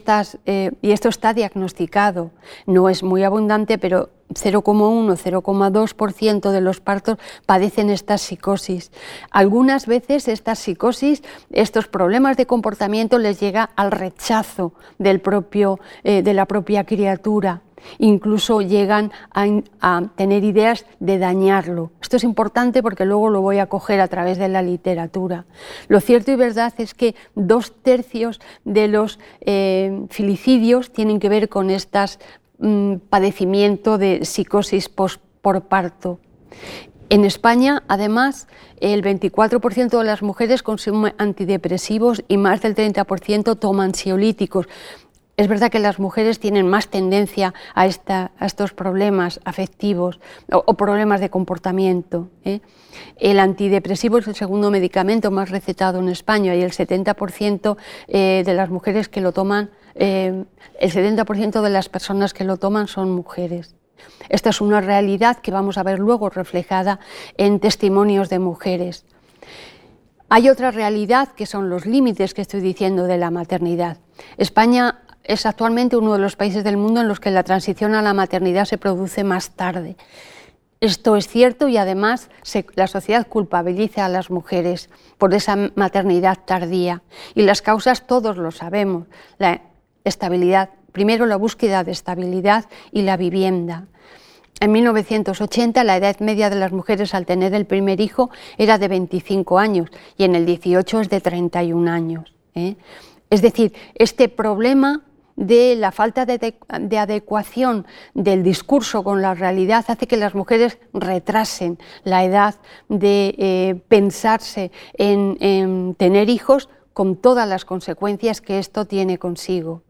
eh, y esto está diagnosticado. No es muy abundante, pero 0,1, 0,2% de los partos padecen esta psicosis. Algunas veces esta psicosis, estos problemas de comportamiento les llega al rechazo del propio, eh, de la propia criatura. Incluso llegan a, tener ideas de dañarlo. Esto es importante porque luego lo voy a coger a través de la literatura. Lo cierto y verdad es que dos tercios de los eh, filicidios tienen que ver con estas padecimiento de psicosis post por parto. En España, además, el 24% de las mujeres consumen antidepresivos y más del 30% toman ansiolíticos. Es verdad que las mujeres tienen más tendencia a, estos problemas afectivos o, problemas de comportamiento. ¿eh? El antidepresivo es el segundo medicamento más recetado en España y el 70% eh, de las mujeres que lo toman eh, el 70% de las personas que lo toman son mujeres. Esta es una realidad que vamos a ver luego reflejada en testimonios de mujeres. Hay otra realidad que son los límites que estoy diciendo de la maternidad. España es actualmente uno de los países del mundo en los que la transición a la maternidad se produce más tarde. Esto es cierto y además la sociedad culpabiliza a las mujeres por esa maternidad tardía. Y las causas todos lo sabemos. La estabilidad, primero la búsqueda de estabilidad y la vivienda. En 1980 la edad media de las mujeres al tener el primer hijo era de 25 años y en el 18 es de 31 años. ¿eh? Es decir, este problema de la falta de, adecuación del discurso con la realidad hace que las mujeres retrasen la edad de eh, pensarse en tener hijos con todas las consecuencias que esto tiene consigo.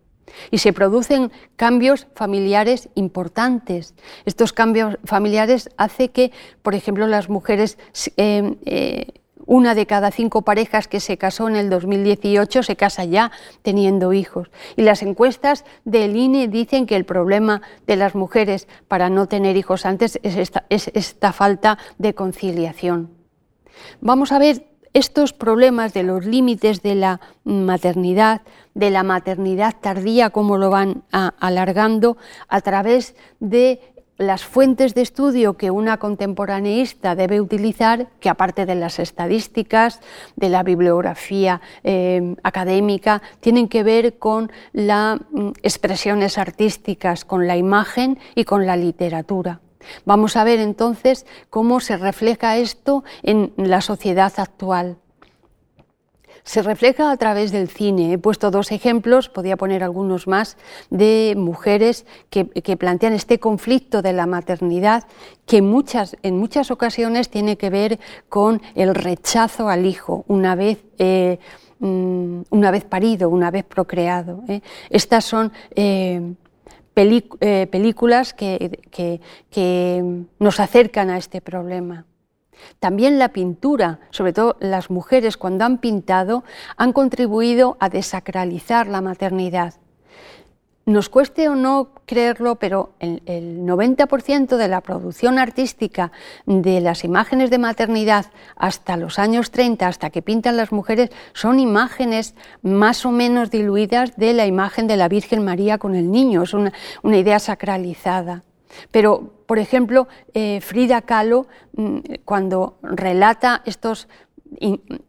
Y se producen cambios familiares importantes. Estos cambios familiares hacen que, por ejemplo, las mujeres, eh, eh, una de cada cinco parejas que se casó en el 2018 se casa ya teniendo hijos. Y las encuestas del INE dicen que el problema de las mujeres para no tener hijos antes es esta, es esta falta de conciliación. Vamos a ver estos problemas de los límites de la maternidad, de la maternidad tardía, cómo lo van alargando a través de las fuentes de estudio que una contemporaneista debe utilizar, que aparte de las estadísticas, de la bibliografía eh, académica, tienen que ver con las mm, expresiones artísticas, con la imagen y con la literatura. Vamos a ver entonces cómo se refleja esto en la sociedad actual. Se refleja a través del cine. He puesto dos ejemplos, podía poner algunos más, de mujeres que, plantean este conflicto de la maternidad que muchas, en muchas ocasiones tiene que ver con el rechazo al hijo una vez, eh, mm, una vez parido, una vez procreado. ¿eh? Estas son eh, películas que, nos acercan a este problema. También la pintura, sobre todo las mujeres cuando han pintado, han contribuido a desacralizar la maternidad. Nos cueste o no creerlo, pero el, 90% de la producción artística de las imágenes de maternidad hasta los años 30, hasta que pintan las mujeres, son imágenes más o menos diluidas de la imagen de la Virgen María con el niño. Es una, idea sacralizada. Pero, por ejemplo, eh, Frida Kahlo, mm, cuando relata estos,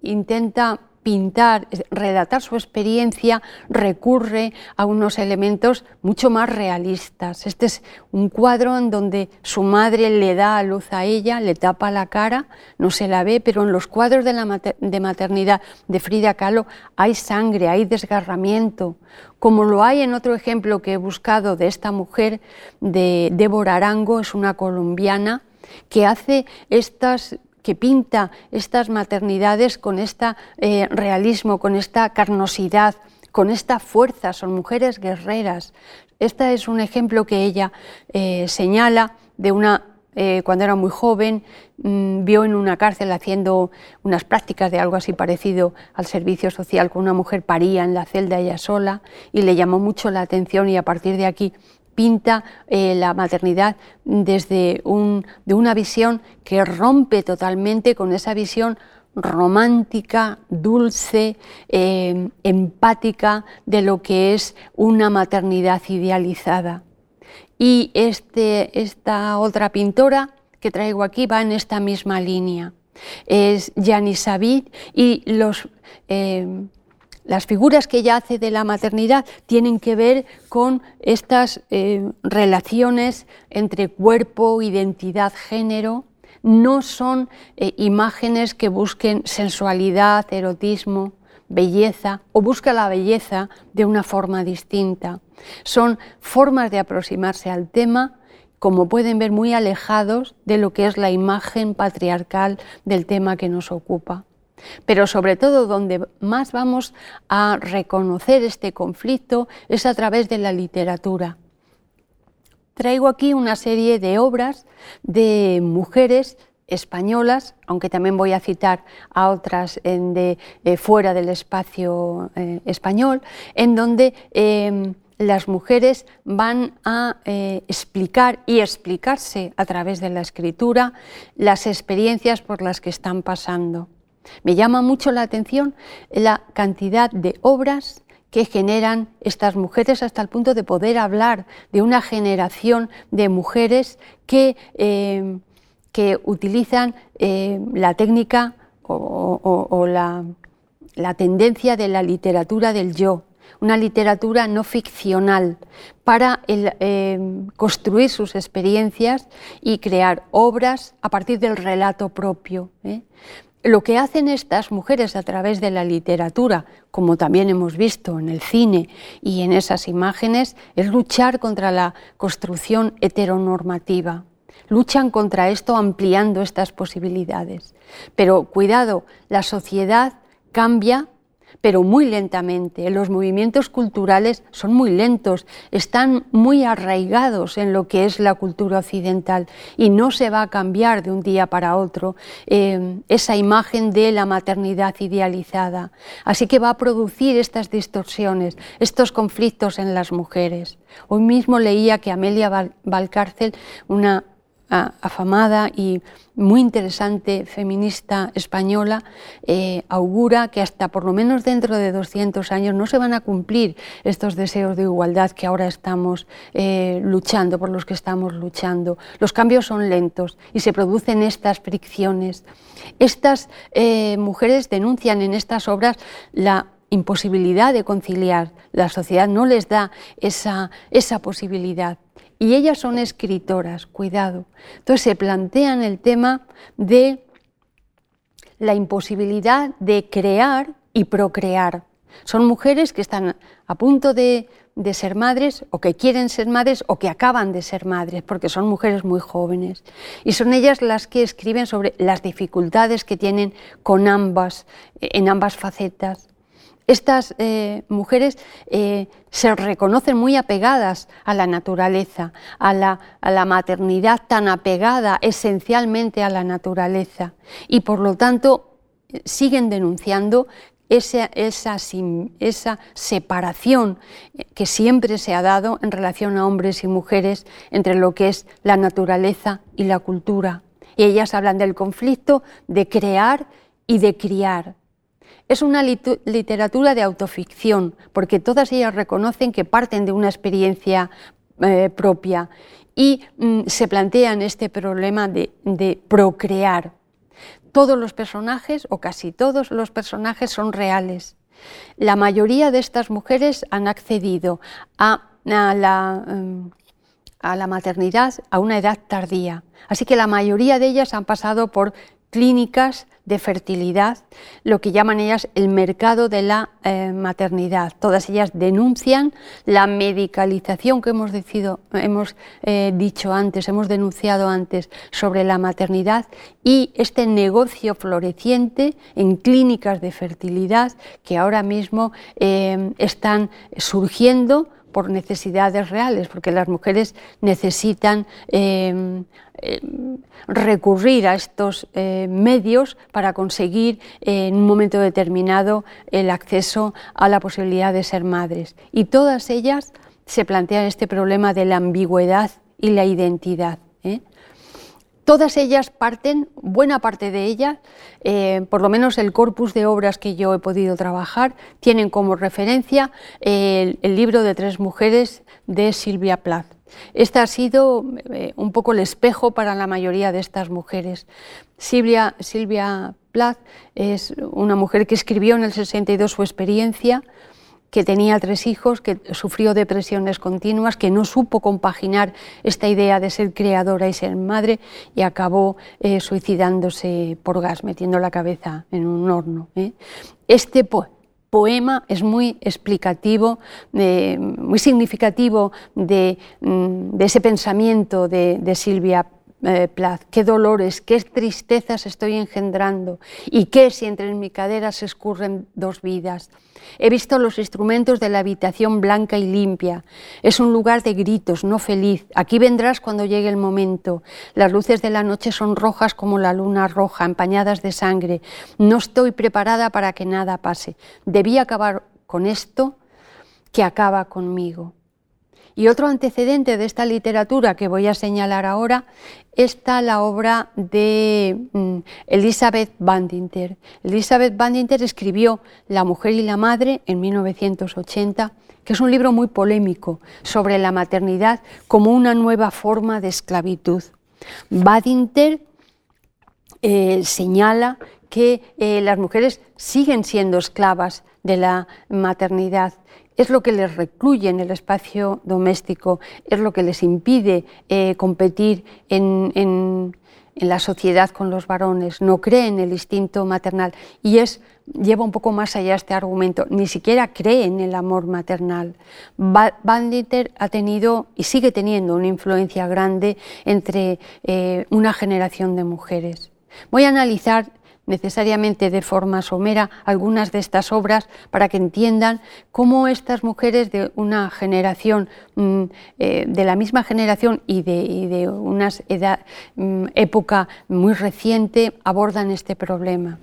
intenta pintar, relatar su experiencia, recurre a unos elementos mucho más realistas. Este es un cuadro en donde su madre le da a luz a ella, le tapa la cara, no se la ve, pero en los cuadros de, la de maternidad de Frida Kahlo hay sangre, hay desgarramiento, como lo hay en otro ejemplo que he buscado de esta mujer, de Débora Arango, es una colombiana, que hace estas que pinta estas maternidades con este realismo, con esta carnosidad, con esta fuerza, son mujeres guerreras. Este es un ejemplo que ella eh, señala de una, eh, cuando era muy joven, mm, vio en una cárcel haciendo unas prácticas de algo así parecido al servicio social, con una mujer paría en la celda ella sola y le llamó mucho la atención y a partir de aquí pinta eh, la maternidad desde de una visión que rompe totalmente con esa visión romántica, dulce, eh, empática de lo que es una maternidad idealizada. Y este, esta otra pintora que traigo aquí va en esta misma línea. Es Janis Sabid y los, eh, las figuras que ella hace de la maternidad tienen que ver con estas eh, relaciones entre cuerpo, identidad, género. No son eh, imágenes que busquen sensualidad, erotismo, belleza o busca la belleza de una forma distinta. Son formas de aproximarse al tema, como pueden ver, muy alejados de lo que es la imagen patriarcal del tema que nos ocupa. Pero sobre todo donde más vamos a reconocer este conflicto es a través de la literatura. Traigo aquí una serie de obras de mujeres españolas, aunque también voy a citar a otras de, eh, fuera del espacio eh, español, en donde em, las mujeres van a eh, explicar y explicarse a través de la escritura las experiencias por las que están pasando. Me llama mucho la atención la cantidad de obras que generan estas mujeres hasta el punto de poder hablar de una generación de mujeres que, eh, que utilizan eh, la técnica o, la, tendencia de la literatura del yo, una literatura no ficcional, para eh, construir sus experiencias y crear obras a partir del relato propio lo que hacen estas mujeres a través de la literatura, como también hemos visto en el cine y en esas imágenes, es luchar contra la construcción heteronormativa. Luchan contra esto ampliando estas posibilidades. Pero cuidado, la sociedad cambia pero muy lentamente. Los movimientos culturales son muy lentos, están muy arraigados en lo que es la cultura occidental y no se va a cambiar de un día para otro eh, esa imagen de la maternidad idealizada. Así que va a producir estas distorsiones, estos conflictos en las mujeres. Hoy mismo leía que Amelia Valcárcel, una afamada y muy interesante feminista española, eh, augura que hasta por lo menos dentro de 200 años no se van a cumplir estos deseos de igualdad que ahora estamos eh, luchando, por los que estamos luchando. Los cambios son lentos y se producen estas fricciones. Estas eh, mujeres denuncian en estas obras la imposibilidad de conciliar. La sociedad no les da esa, esa posibilidad y ellas son escritoras, cuidado. Entonces se plantean el tema de la imposibilidad de crear y procrear. Son mujeres que están a punto de, ser madres o que quieren ser madres o que acaban de ser madres, porque son mujeres muy jóvenes. Y son ellas las que escriben sobre las dificultades que tienen con ambas, en ambas facetas estas eh, mujeres eh, se reconocen muy apegadas a la naturaleza, a la, maternidad tan apegada esencialmente a la naturaleza y por lo tanto siguen denunciando esa, separación que siempre se ha dado en relación a hombres y mujeres entre lo que es la naturaleza y la cultura. Y ellas hablan del conflicto de crear y de criar, es una literatura de autoficción, porque todas ellas reconocen que parten de una experiencia eh, propia y mm, se plantean este problema de, procrear. Todos los personajes, o casi todos los personajes, son reales. La mayoría de estas mujeres han accedido a, mm, a, la, maternidad a una edad tardía. Así que la mayoría de ellas han pasado por clínicas de fertilidad, lo que llaman ellas el mercado de la eh, maternidad. Todas ellas denuncian la medicalización que hemos, hemos eh, dicho antes, hemos denunciado antes sobre la maternidad y este negocio floreciente en clínicas de fertilidad que ahora mismo eh, están surgiendo por necesidades reales, porque las mujeres necesitan em, em, recurrir a estos eh, medios para conseguir eh, en un momento determinado el acceso a la posibilidad de ser madres. Y todas ellas se plantea este problema de la ambigüedad y la identidad. ¿eh? Todas ellas parten, buena parte de ellas, eh, por lo menos el corpus de obras que yo he podido trabajar, tienen como referencia el, libro de tres mujeres de Silvia Plath. Este ha sido eh, un poco el espejo para la mayoría de estas mujeres. Silvia, Silvia Plath es una mujer que escribió en el 62 su experiencia, que tenía tres hijos, que sufrió depresiones continuas, que no supo compaginar esta idea de ser creadora y ser madre y acabó eh, suicidándose por gas, metiendo la cabeza en un horno. ¿eh? Este poema es muy explicativo, muy significativo de, mm, ese pensamiento de, de Silvia eh, qué dolores, qué tristezas estoy engendrando y qué si entre mi cadera se escurren dos vidas. He visto los instrumentos de la habitación blanca y limpia. Es un lugar de gritos, no feliz. Aquí vendrás cuando llegue el momento. Las luces de la noche son rojas como la luna roja, empañadas de sangre. No estoy preparada para que nada pase. Debí acabar con esto que acaba conmigo. Y otro antecedente de esta literatura que voy a señalar ahora está la obra de mm, Elizabeth Bandinter. Elizabeth Bandinter escribió La mujer y la madre en 1980, que es un libro muy polémico sobre la maternidad como una nueva forma de esclavitud. Bandinter eh, señala que eh, las mujeres siguen siendo esclavas de la maternidad es lo que les recluye en el espacio doméstico, es lo que les impide eh, competir en, la sociedad con los varones, no cree en el instinto maternal y es lleva un poco más allá este argumento, ni siquiera cree en el amor maternal. Banditer ha tenido y sigue teniendo una influencia grande entre eh, una generación de mujeres. Voy a analizar necesariamente de forma somera algunas de estas obras para que entiendan cómo estas mujeres de una generación, mm, eh, de la misma generación y de, una mm, época muy reciente, abordan este problema.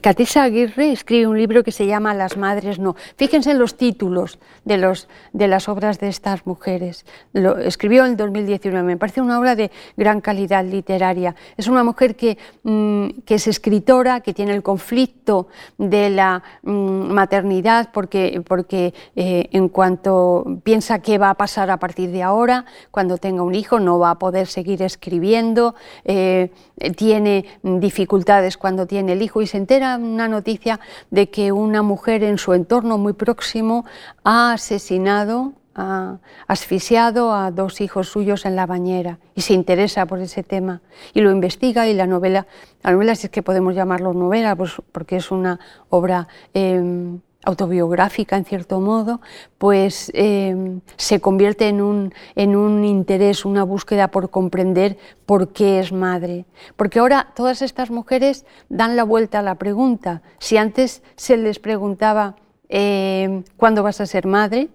Catesa Aguirre escribe un libro que se llama Las Madres No. Fíjense en los títulos de, los, de las obras de estas mujeres. Lo escribió en 2019. Me parece una obra de gran calidad literaria. Es una mujer que, mm, que es escritora, que tiene el conflicto de la mm, maternidad porque, porque eh, en cuanto piensa qué va a pasar a partir de ahora, cuando tenga un hijo no va a poder seguir escribiendo, eh, tiene dificultades cuando tiene el hijo y se entera una noticia de que una mujer en su entorno muy próximo ha asesinado ha asfixiado a dos hijos suyos en la bañera y se interesa por ese tema y lo investiga y la novela, la novela si es que podemos llamarlo novela, pues porque es una obra em, autobiográfica en cierto modo, pues em, se convierte en un, en un interés, una búsqueda por comprender por qué es madre. Porque ahora todas estas mujeres dan la vuelta a la pregunta. Si antes se les preguntaba em, ¿cuándo vas a ser madre?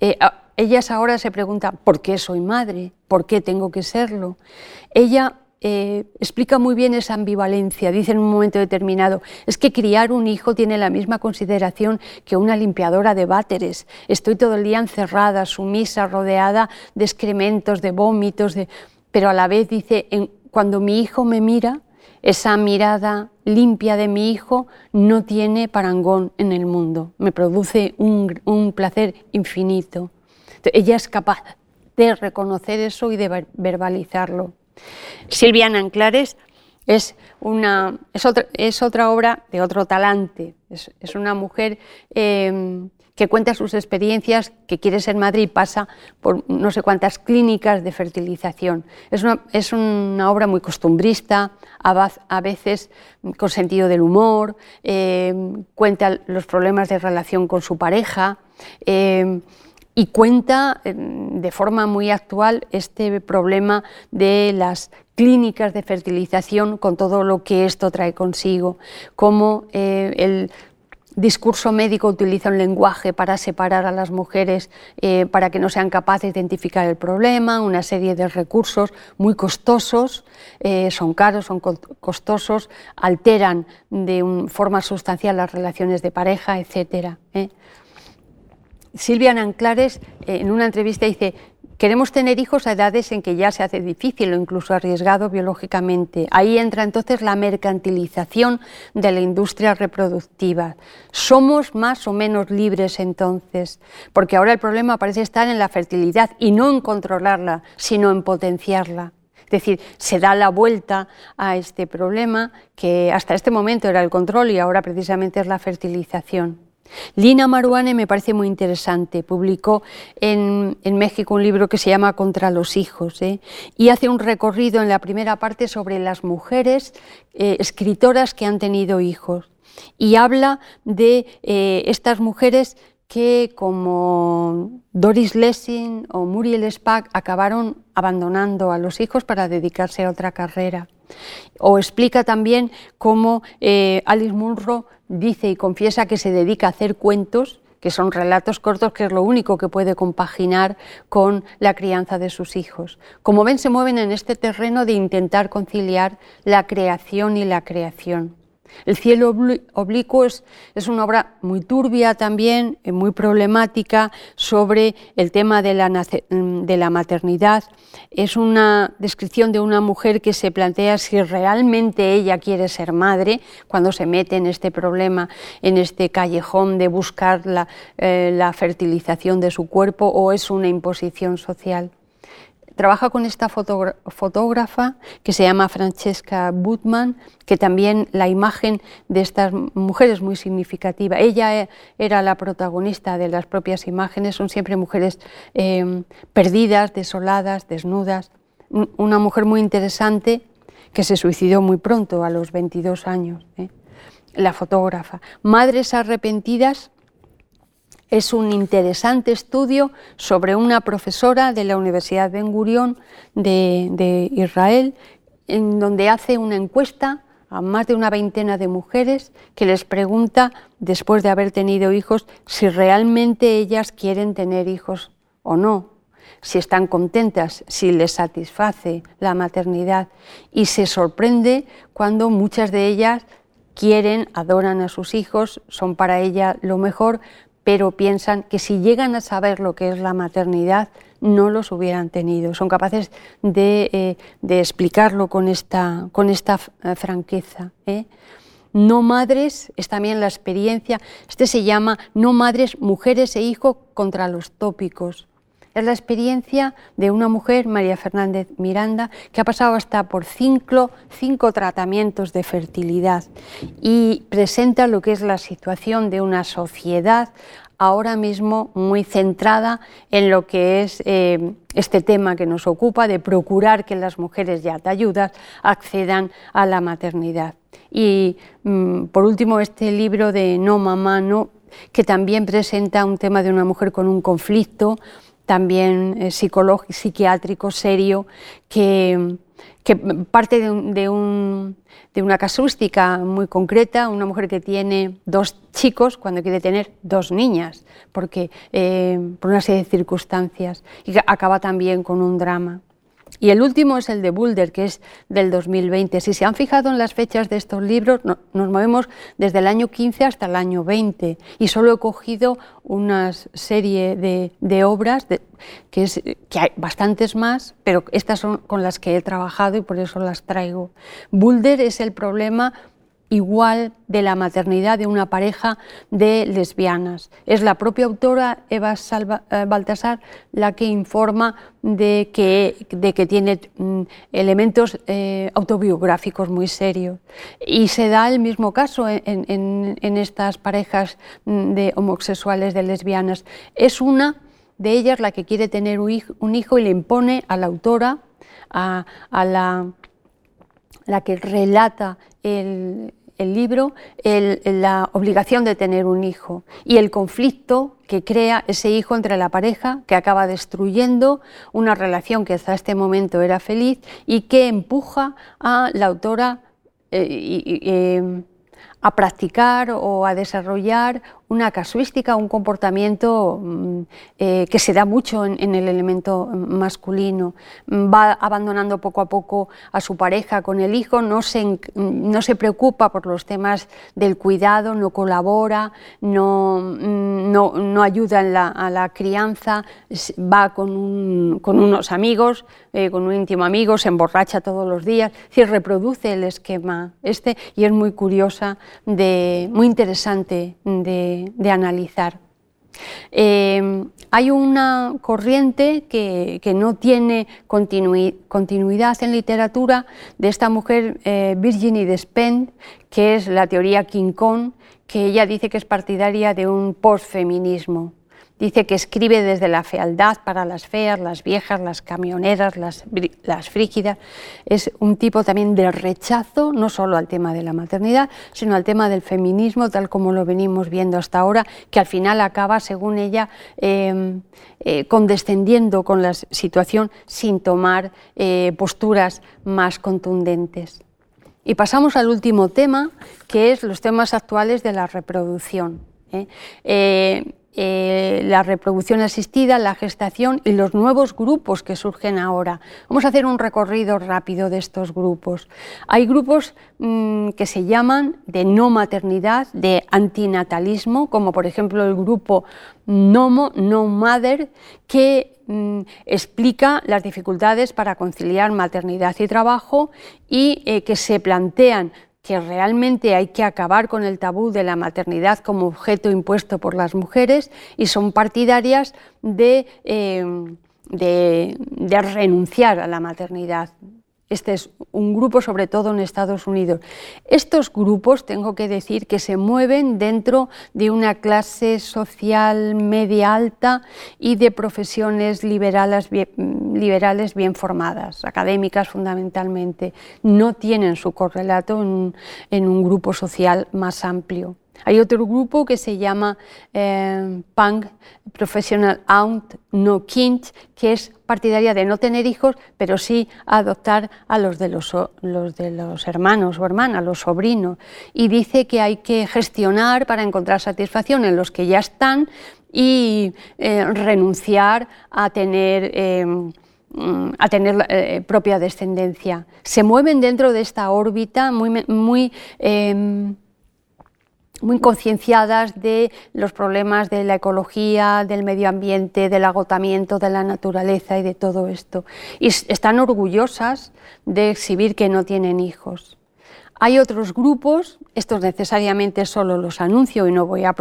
Eh, ellas ahora se preguntan, ¿por qué soy madre? ¿Por qué tengo que serlo? Ella eh, explica muy bien esa ambivalencia, dice en un momento determinado, es que criar un hijo tiene la misma consideración que una limpiadora de váteres. Estoy todo el día encerrada, sumisa, rodeada de excrementos, de vómitos, de... pero a la vez dice, cuando mi hijo me mira, esa mirada limpia de mi hijo no tiene parangón en el mundo, me produce un placer infinito. Ella es capaz de reconocer eso y de verbalizarlo. Silviana Anclares es, una, es, otra, es otra obra de otro talante. Es, una mujer em, que cuenta sus experiencias, que quiere ser madre y pasa por no sé cuántas clínicas de fertilización. Es una, es una obra muy costumbrista, a, veces con sentido del humor, em, cuenta los problemas de relación con su pareja. Em, y cuenta de forma muy actual este problema de las clínicas de fertilización con todo lo que esto trae consigo, cómo eh, el discurso médico utiliza un lenguaje para separar a las mujeres eh, para que no sean capaces de identificar el problema, una serie de recursos muy costosos, eh, son caros, son costosos, alteran de forma sustancial las relaciones de pareja, etc. Silvia Nanclares en una entrevista dice, Queremos tener hijos a edades en que ya se hace difícil o incluso arriesgado biológicamente. Ahí entra entonces la mercantilización de la industria reproductiva. ¿Somos más o menos libres entonces? Porque ahora el problema parece estar en la fertilidad y no en controlarla, sino en potenciarla. Es decir, se da la vuelta a este problema que hasta este momento era el control y ahora precisamente es la fertilización. Lina Maruane me parece muy interesante. Publicó en, México un libro que se llama Contra los hijos ¿eh? y hace un recorrido en la primera parte sobre las mujeres eh, escritoras que han tenido hijos. Y habla de eh, estas mujeres que, como Doris Lessing o Muriel Spack, acabaron abandonando a los hijos para dedicarse a otra carrera. O explica también cómo Alice Munro dice y confiesa que se dedica a hacer cuentos, que son relatos cortos, que es lo único que puede compaginar con la crianza de sus hijos. Como ven, se mueven en este terreno de intentar conciliar la creación y la creación. El cielo oblicuo es, una obra muy turbia también, eh, muy problemática sobre el tema de la, mm, de la, maternidad. Es una descripción de una mujer que se plantea si realmente ella quiere ser madre cuando se mete en este problema, en este callejón de buscar la, eh, la fertilización de su cuerpo o es una imposición social trabaja con esta fotógrafa que se llama Francesca Butman, que también la imagen de estas mujeres es muy significativa. Ella e, era la protagonista de las propias imágenes, son siempre mujeres em, perdidas, desoladas, desnudas. Una mujer muy interesante que se suicidó muy pronto, a los 22 años, ¿eh? la fotógrafa. Madres arrepentidas es un interesante estudio sobre una profesora de la Universidad Ben Gurion de, Israel, en donde hace una encuesta a más de una veintena de mujeres que les pregunta, después de haber tenido hijos, si realmente ellas quieren tener hijos o no, si están contentas, si les satisface la maternidad. Y se sorprende cuando muchas de ellas quieren, adoran a sus hijos, son para ella lo mejor, pero piensan que si llegan a saber lo que es la maternidad, no los hubieran tenido. Son capaces de, eh, explicarlo con esta, con esta eh, franqueza. ¿eh? No madres es también la experiencia, este se llama No madres, mujeres e hijos contra los tópicos. Es la experiencia de una mujer, María Fernández Miranda, que ha pasado hasta por cinco, cinco tratamientos de fertilidad y presenta lo que es la situación de una sociedad ahora mismo muy centrada en lo que es eh, este tema que nos ocupa de procurar que las mujeres ya te ayudas accedan a la maternidad. Y mm, por último, este libro de No Mamá No, que también presenta un tema de una mujer con un conflicto, también eh, psicológico, psiquiátrico serio, que, parte de, una casuística muy concreta, una mujer que tiene dos chicos cuando quiere tener dos niñas, porque eh, por una serie de circunstancias, y acaba también con un drama. Y el último es el de Boulder, que es del 2020. Si se han fijado en las fechas de estos libros, nos movemos desde el año 15 hasta el año 20 y solo he cogido una serie de, obras, que, es, que hay bastantes más, pero estas son con las que he trabajado y por eso las traigo. Boulder es el problema igual de la maternidad de una pareja de lesbianas. Es la propia autora Eva Salva, eh, Baltasar la que informa de que, de que tiene mm, elementos eh, autobiográficos muy serios. Y se da el mismo caso en, estas parejas mm, de homosexuales, de lesbianas. Es una de ellas la que quiere tener un hijo, y le impone a la autora, a, a la la que relata el, libro la obligación de tener un hijo y el conflicto que crea ese hijo entre la pareja que acaba destruyendo una relación que hasta este momento era feliz y que empuja a la autora eh, eh, a practicar o a desarrollar una casuística, un comportamiento mm, eh, que se da mucho en, el elemento masculino. Va abandonando poco a poco a su pareja con el hijo, no se, no se preocupa por los temas del cuidado, no colabora, no, mm, no, ayuda a la crianza, va con, con unos amigos, eh, con un íntimo amigo, se emborracha todos los días, es reproduce el esquema este y es muy curiosa, de, muy interesante de, analizar. Eh, hay una corriente que, no tiene continuidad en literatura de esta mujer, eh, Virginie Despentes, que es la teoría King Kong, que ella dice que es partidaria de un postfeminismo. Dice que escribe desde la fealdad para las feas, las viejas, las camioneras, las, frígidas. Es un tipo también de rechazo, no solo al tema de la maternidad, sino al tema del feminismo, tal como lo venimos viendo hasta ahora, que al final acaba, según ella, em, eh, condescendiendo con la situación sin tomar eh, posturas más contundentes. Y pasamos al último tema, que es los temas actuales de la reproducción. Eh, la reproducción asistida, la gestación y los nuevos grupos que surgen ahora. Vamos a hacer un recorrido rápido de estos grupos. Hay grupos mm, que se llaman de no maternidad, de antinatalismo, como por ejemplo el grupo NOMO, No Mother, que mm, explica las dificultades para conciliar maternidad y trabajo y eh, que se plantean que realmente hay que acabar con el tabú de la maternidad como objeto impuesto por las mujeres y son partidarias de, eh, renunciar a la maternidad, este es un grupo sobre todo en Estados Unidos. Estos grupos, tengo que decir, que se mueven dentro de una clase social media alta y de profesiones liberales bien, formadas, académicas fundamentalmente. No tienen su correlato en un grupo social más amplio. Hay otro grupo que se llama eh, Punk Professional Aunt No Kind, que es partidaria de no tener hijos, pero sí adoptar a los de los, de los hermanos o hermanas, los sobrinos. Y dice que hay que gestionar para encontrar satisfacción en los que ya están y eh, renunciar a tener... Eh, a tener propia descendencia. Se mueven dentro de esta órbita muy, muy muy concienciadas de los problemas de la ecología, del medio ambiente, del agotamiento de la naturaleza y de todo esto. Y están orgullosas de exhibir que no tienen hijos. Hay otros grupos, estos necesariamente solo los anuncio y no voy a,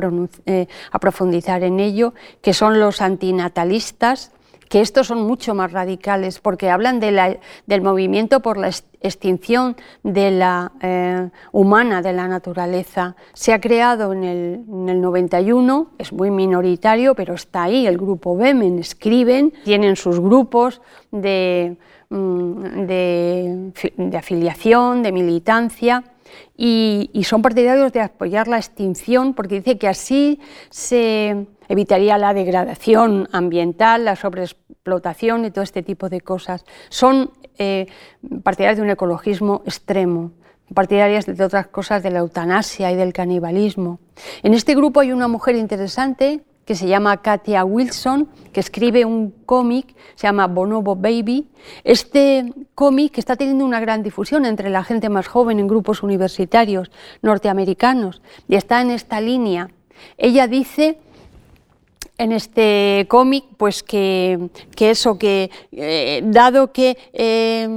eh, profundizar en ello, que son los antinatalistas, que estos son mucho más radicales porque hablan del movimiento por la extinción de la eh, humana de la naturaleza. Se ha creado en el, 91, es muy minoritario, pero está ahí, el grupo Bemen, escriben, tienen sus grupos de, mm, de, afiliación, de militancia. Y, son partidarios de apoyar la extinción porque dice que así se evitaría la degradación ambiental, la sobreexplotación y todo este tipo de cosas. Son eh, partidarias de un ecologismo extremo, partidarias de otras cosas de la eutanasia y del canibalismo. En este grupo hay una mujer interesante que se llama Katia Wilson, que escribe un cómic, se llama Bonobo Baby. Este cómic está teniendo una gran difusión entre la gente más joven en grupos universitarios norteamericanos y está en esta línea. Ella dice en este cómic, pues que, eso, que eh, dado, que, eh,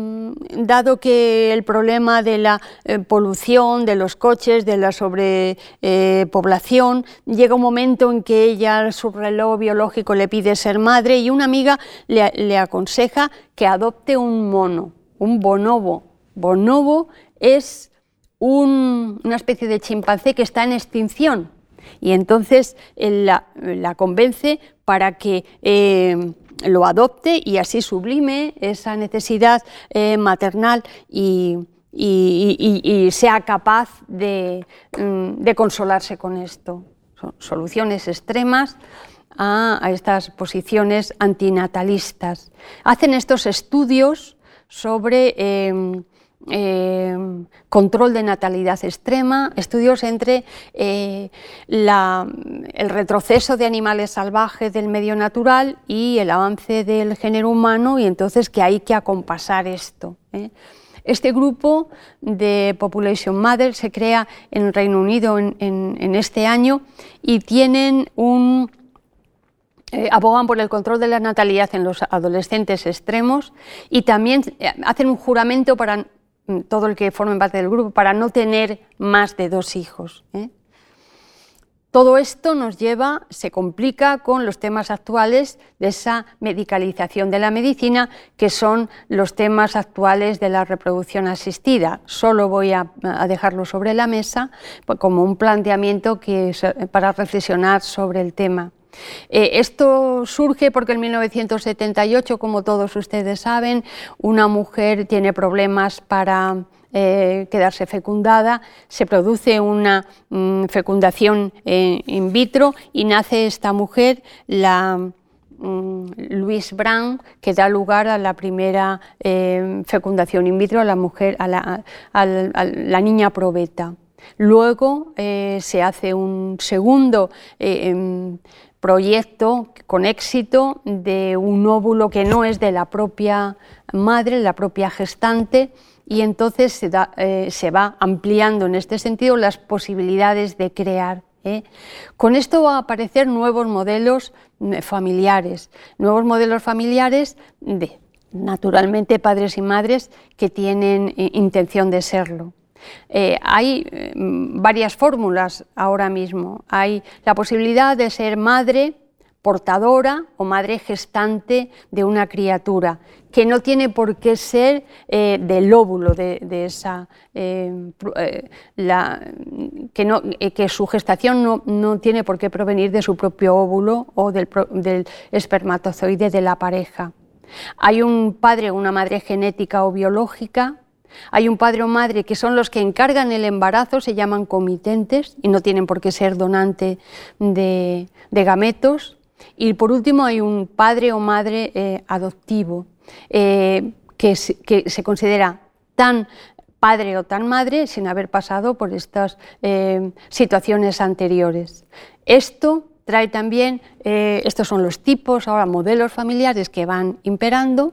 dado que el problema de la eh, polución, de los coches, de la sobrepoblación, llega un momento en que ella, su reloj biológico le pide ser madre y una amiga le, aconseja que adopte un mono, un bonobo. Bonobo es una especie de chimpancé que está en extinción y entonces la, convence para que eh, lo adopte y así sublime esa necesidad eh, maternal y, sea capaz mm, de, consolarse con esto. Son soluciones extremas a, estas posiciones antinatalistas. Hacen estos estudios sobre em, eh, control de natalidad extrema, estudios entre eh, el retroceso de animales salvajes del medio natural y el avance del género humano y entonces que hay que acompasar esto. ¿eh? Este grupo de Population Mother se crea en el Reino Unido en este año y tienen un eh, abogan por el control de la natalidad en los adolescentes extremos y también hacen un juramento para todo el que forme parte del grupo para no tener más de dos hijos. ¿eh? Todo esto nos lleva, se complica con los temas actuales de esa medicalización de la medicina, que son los temas actuales de la reproducción asistida. Solo voy a, dejarlo sobre la mesa pues, como un planteamiento que, para reflexionar sobre el tema. Eh, esto surge porque en 1978, como todos ustedes saben, una mujer tiene problemas para eh, quedarse fecundada, se produce una mm, fecundación eh, in vitro y nace esta mujer, la mm, Louise Brown, que da lugar a la primera fecundación in vitro a la mujer, a la, niña probeta. Luego se hace un segundo em, proyecto con éxito de un óvulo que no es de la propia madre, la propia gestante, y entonces se, eh, va ampliando en este sentido las posibilidades de crear. ¿eh? Con esto va a aparecer nuevos modelos mm, familiares, nuevos modelos familiares de, naturalmente, padres y madres que tienen eh, intención de serlo. Eh, hay eh, varias fórmulas ahora mismo. Hay la posibilidad de ser madre portadora o madre gestante de una criatura, que no tiene por qué ser eh, del óvulo de, esa, que, su gestación no, tiene por qué provenir de su propio óvulo o del, del espermatozoide de la pareja. Hay un padre o una madre genética o biológica hay un padre o madre que son los que encargan el embarazo, se llaman comitentes y no tienen por qué ser donante de, gametos. Y por último hay un padre o madre eh, adoptivo eh, que, se considera tan padre o tan madre sin haber pasado por estas eh, situaciones anteriores. Esto trae también, estos son los tipos, ahora modelos familiares que van imperando,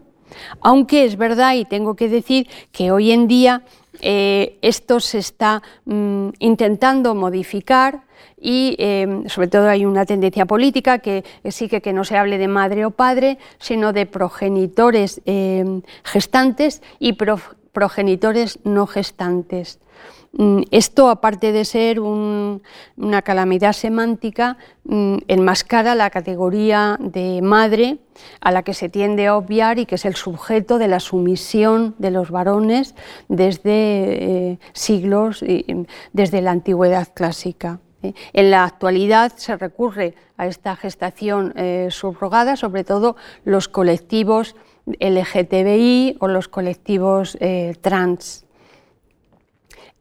aunque es verdad y tengo que decir que hoy en día eh, esto se está mm, intentando modificar y eh, sobre todo hay una tendencia política que exige que no se hable de madre o padre, sino de progenitores eh, gestantes y progenitores no gestantes. Mm, esto, aparte de ser una calamidad semántica, mm, enmascara la categoría de madre a la que se tiende a obviar y que es el sujeto de la sumisión de los varones desde eh, siglos, desde la antigüedad clásica. ¿eh? En la actualidad se recurre a esta gestación eh, subrogada, sobre todo los colectivos LGTBI o los colectivos trans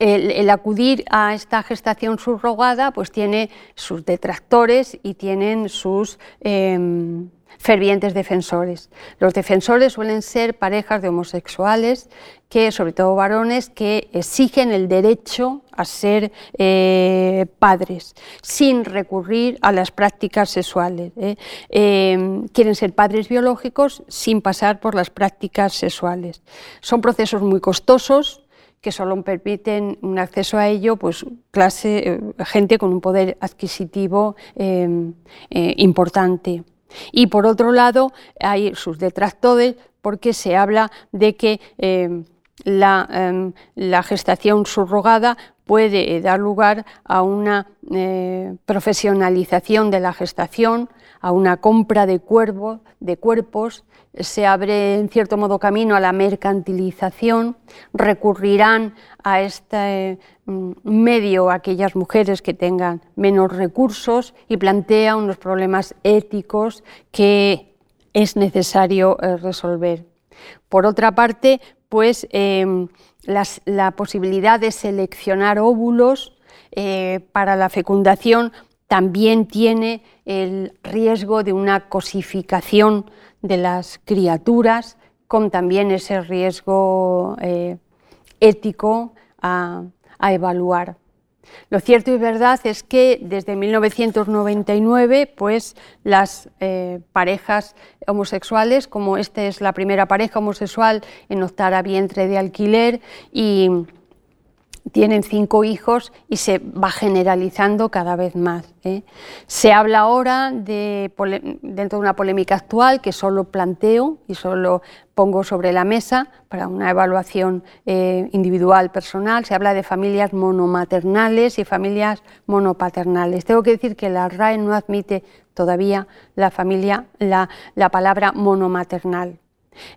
el, acudir a esta gestación subrogada pues tiene sus detractores y tienen sus em, fervientes defensores. Los defensores suelen ser parejas de homosexuales, que, sobre todo varones, que exigen el derecho a ser eh, padres sin recurrir a las prácticas sexuales. ¿eh? Em, quieren ser padres biológicos sin pasar por las prácticas sexuales. Son procesos muy costosos, que solo permiten un acceso a ello, pues clase, eh, gente con un poder adquisitivo em, eh, importante. Y por otro lado, hay sus detractores porque se habla de que em, la, em, la, gestación subrogada puede dar lugar a una eh, profesionalización de la gestación, a una compra de cuerpos, se abre en cierto modo camino a la mercantilización, recurrirán a este mm, medio aquellas mujeres que tengan menos recursos y plantea unos problemas éticos que es necesario eh, resolver. Por otra parte, pues em, la posibilidad de seleccionar óvulos eh, para la fecundación también tiene el riesgo de una cosificación de las criaturas, con también ese riesgo eh, ético a, evaluar. Lo cierto y verdad es que desde 1999, pues las eh, parejas homosexuales, como esta es la primera pareja homosexual en optar a vientre de alquiler y tienen cinco hijos y se va generalizando cada vez más. ¿eh? Se habla ahora de, dentro de una polémica actual que solo planteo y solo pongo sobre la mesa para una evaluación eh, individual, personal, se habla de familias monomaternales y familias monopaternales. Tengo que decir que la RAE no admite todavía la familia, la, palabra monomaternal.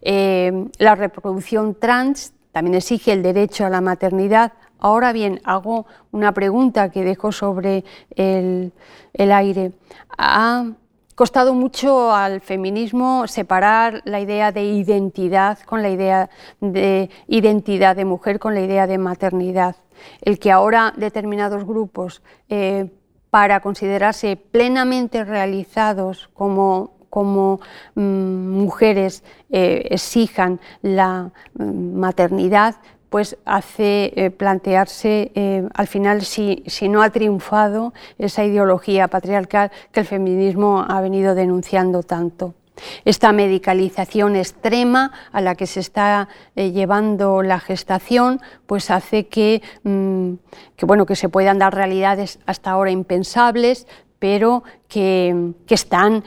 Eh, la reproducción trans también exige el derecho a la maternidad Ahora bien, hago una pregunta que dejo sobre el, aire. Ha costado mucho al feminismo separar la idea de identidad con la idea de identidad de mujer con la idea de maternidad. El que ahora determinados grupos, eh, para considerarse plenamente realizados como como mm, mujeres eh, exijan la mm, maternidad, pues hace eh, plantearse eh, al final si, no ha triunfado esa ideología patriarcal que el feminismo ha venido denunciando tanto. Esta medicalización extrema a la que se está eh, llevando la gestación, pues hace que, mm, bueno, que se puedan dar realidades hasta ahora impensables, pero que, están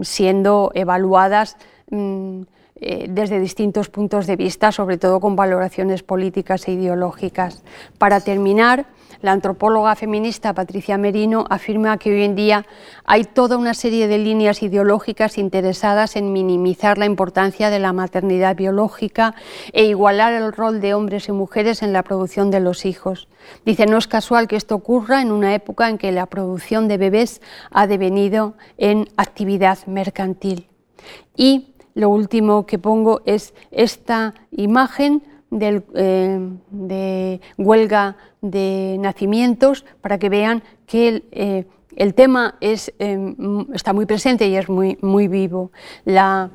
siendo evaluadas. Mm, eh, desde distintos puntos de vista, sobre todo con valoraciones políticas e ideológicas. Para terminar, la antropóloga feminista Patricia Merino afirma que hoy en día hay toda una serie de líneas ideológicas interesadas en minimizar la importancia de la maternidad biológica e igualar el rol de hombres y mujeres en la producción de los hijos. Dice, no es casual que esto ocurra en una época en que la producción de bebés ha devenido en actividad mercantil. Y lo último que pongo es esta imagen eh, de huelga de nacimientos para que vean que el, eh, tema es, eh, está muy presente y es muy, muy vivo. La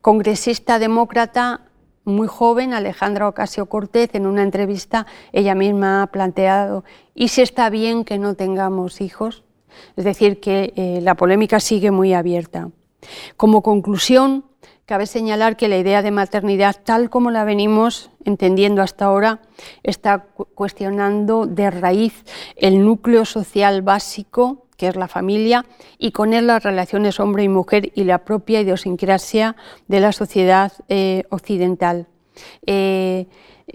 congresista demócrata muy joven, Alejandra Ocasio Cortez, en una entrevista, ella misma ha planteado, ¿y si está bien que no tengamos hijos? Es decir, que la polémica sigue muy abierta. Como conclusión, cabe señalar que la idea de maternidad, tal como la venimos entendiendo hasta ahora, está cuestionando de raíz el núcleo social básico que es la familia, y con él las relaciones hombre y mujer y la propia idiosincrasia de la sociedad eh, occidental. Eh,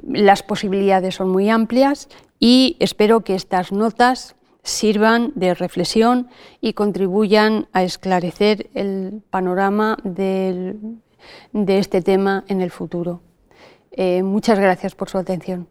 las posibilidades son muy amplias y espero que estas notas sirvan de reflexión y contribuyan a esclarecer el panorama de este tema en el futuro. Eh, muchas gracias por su atención.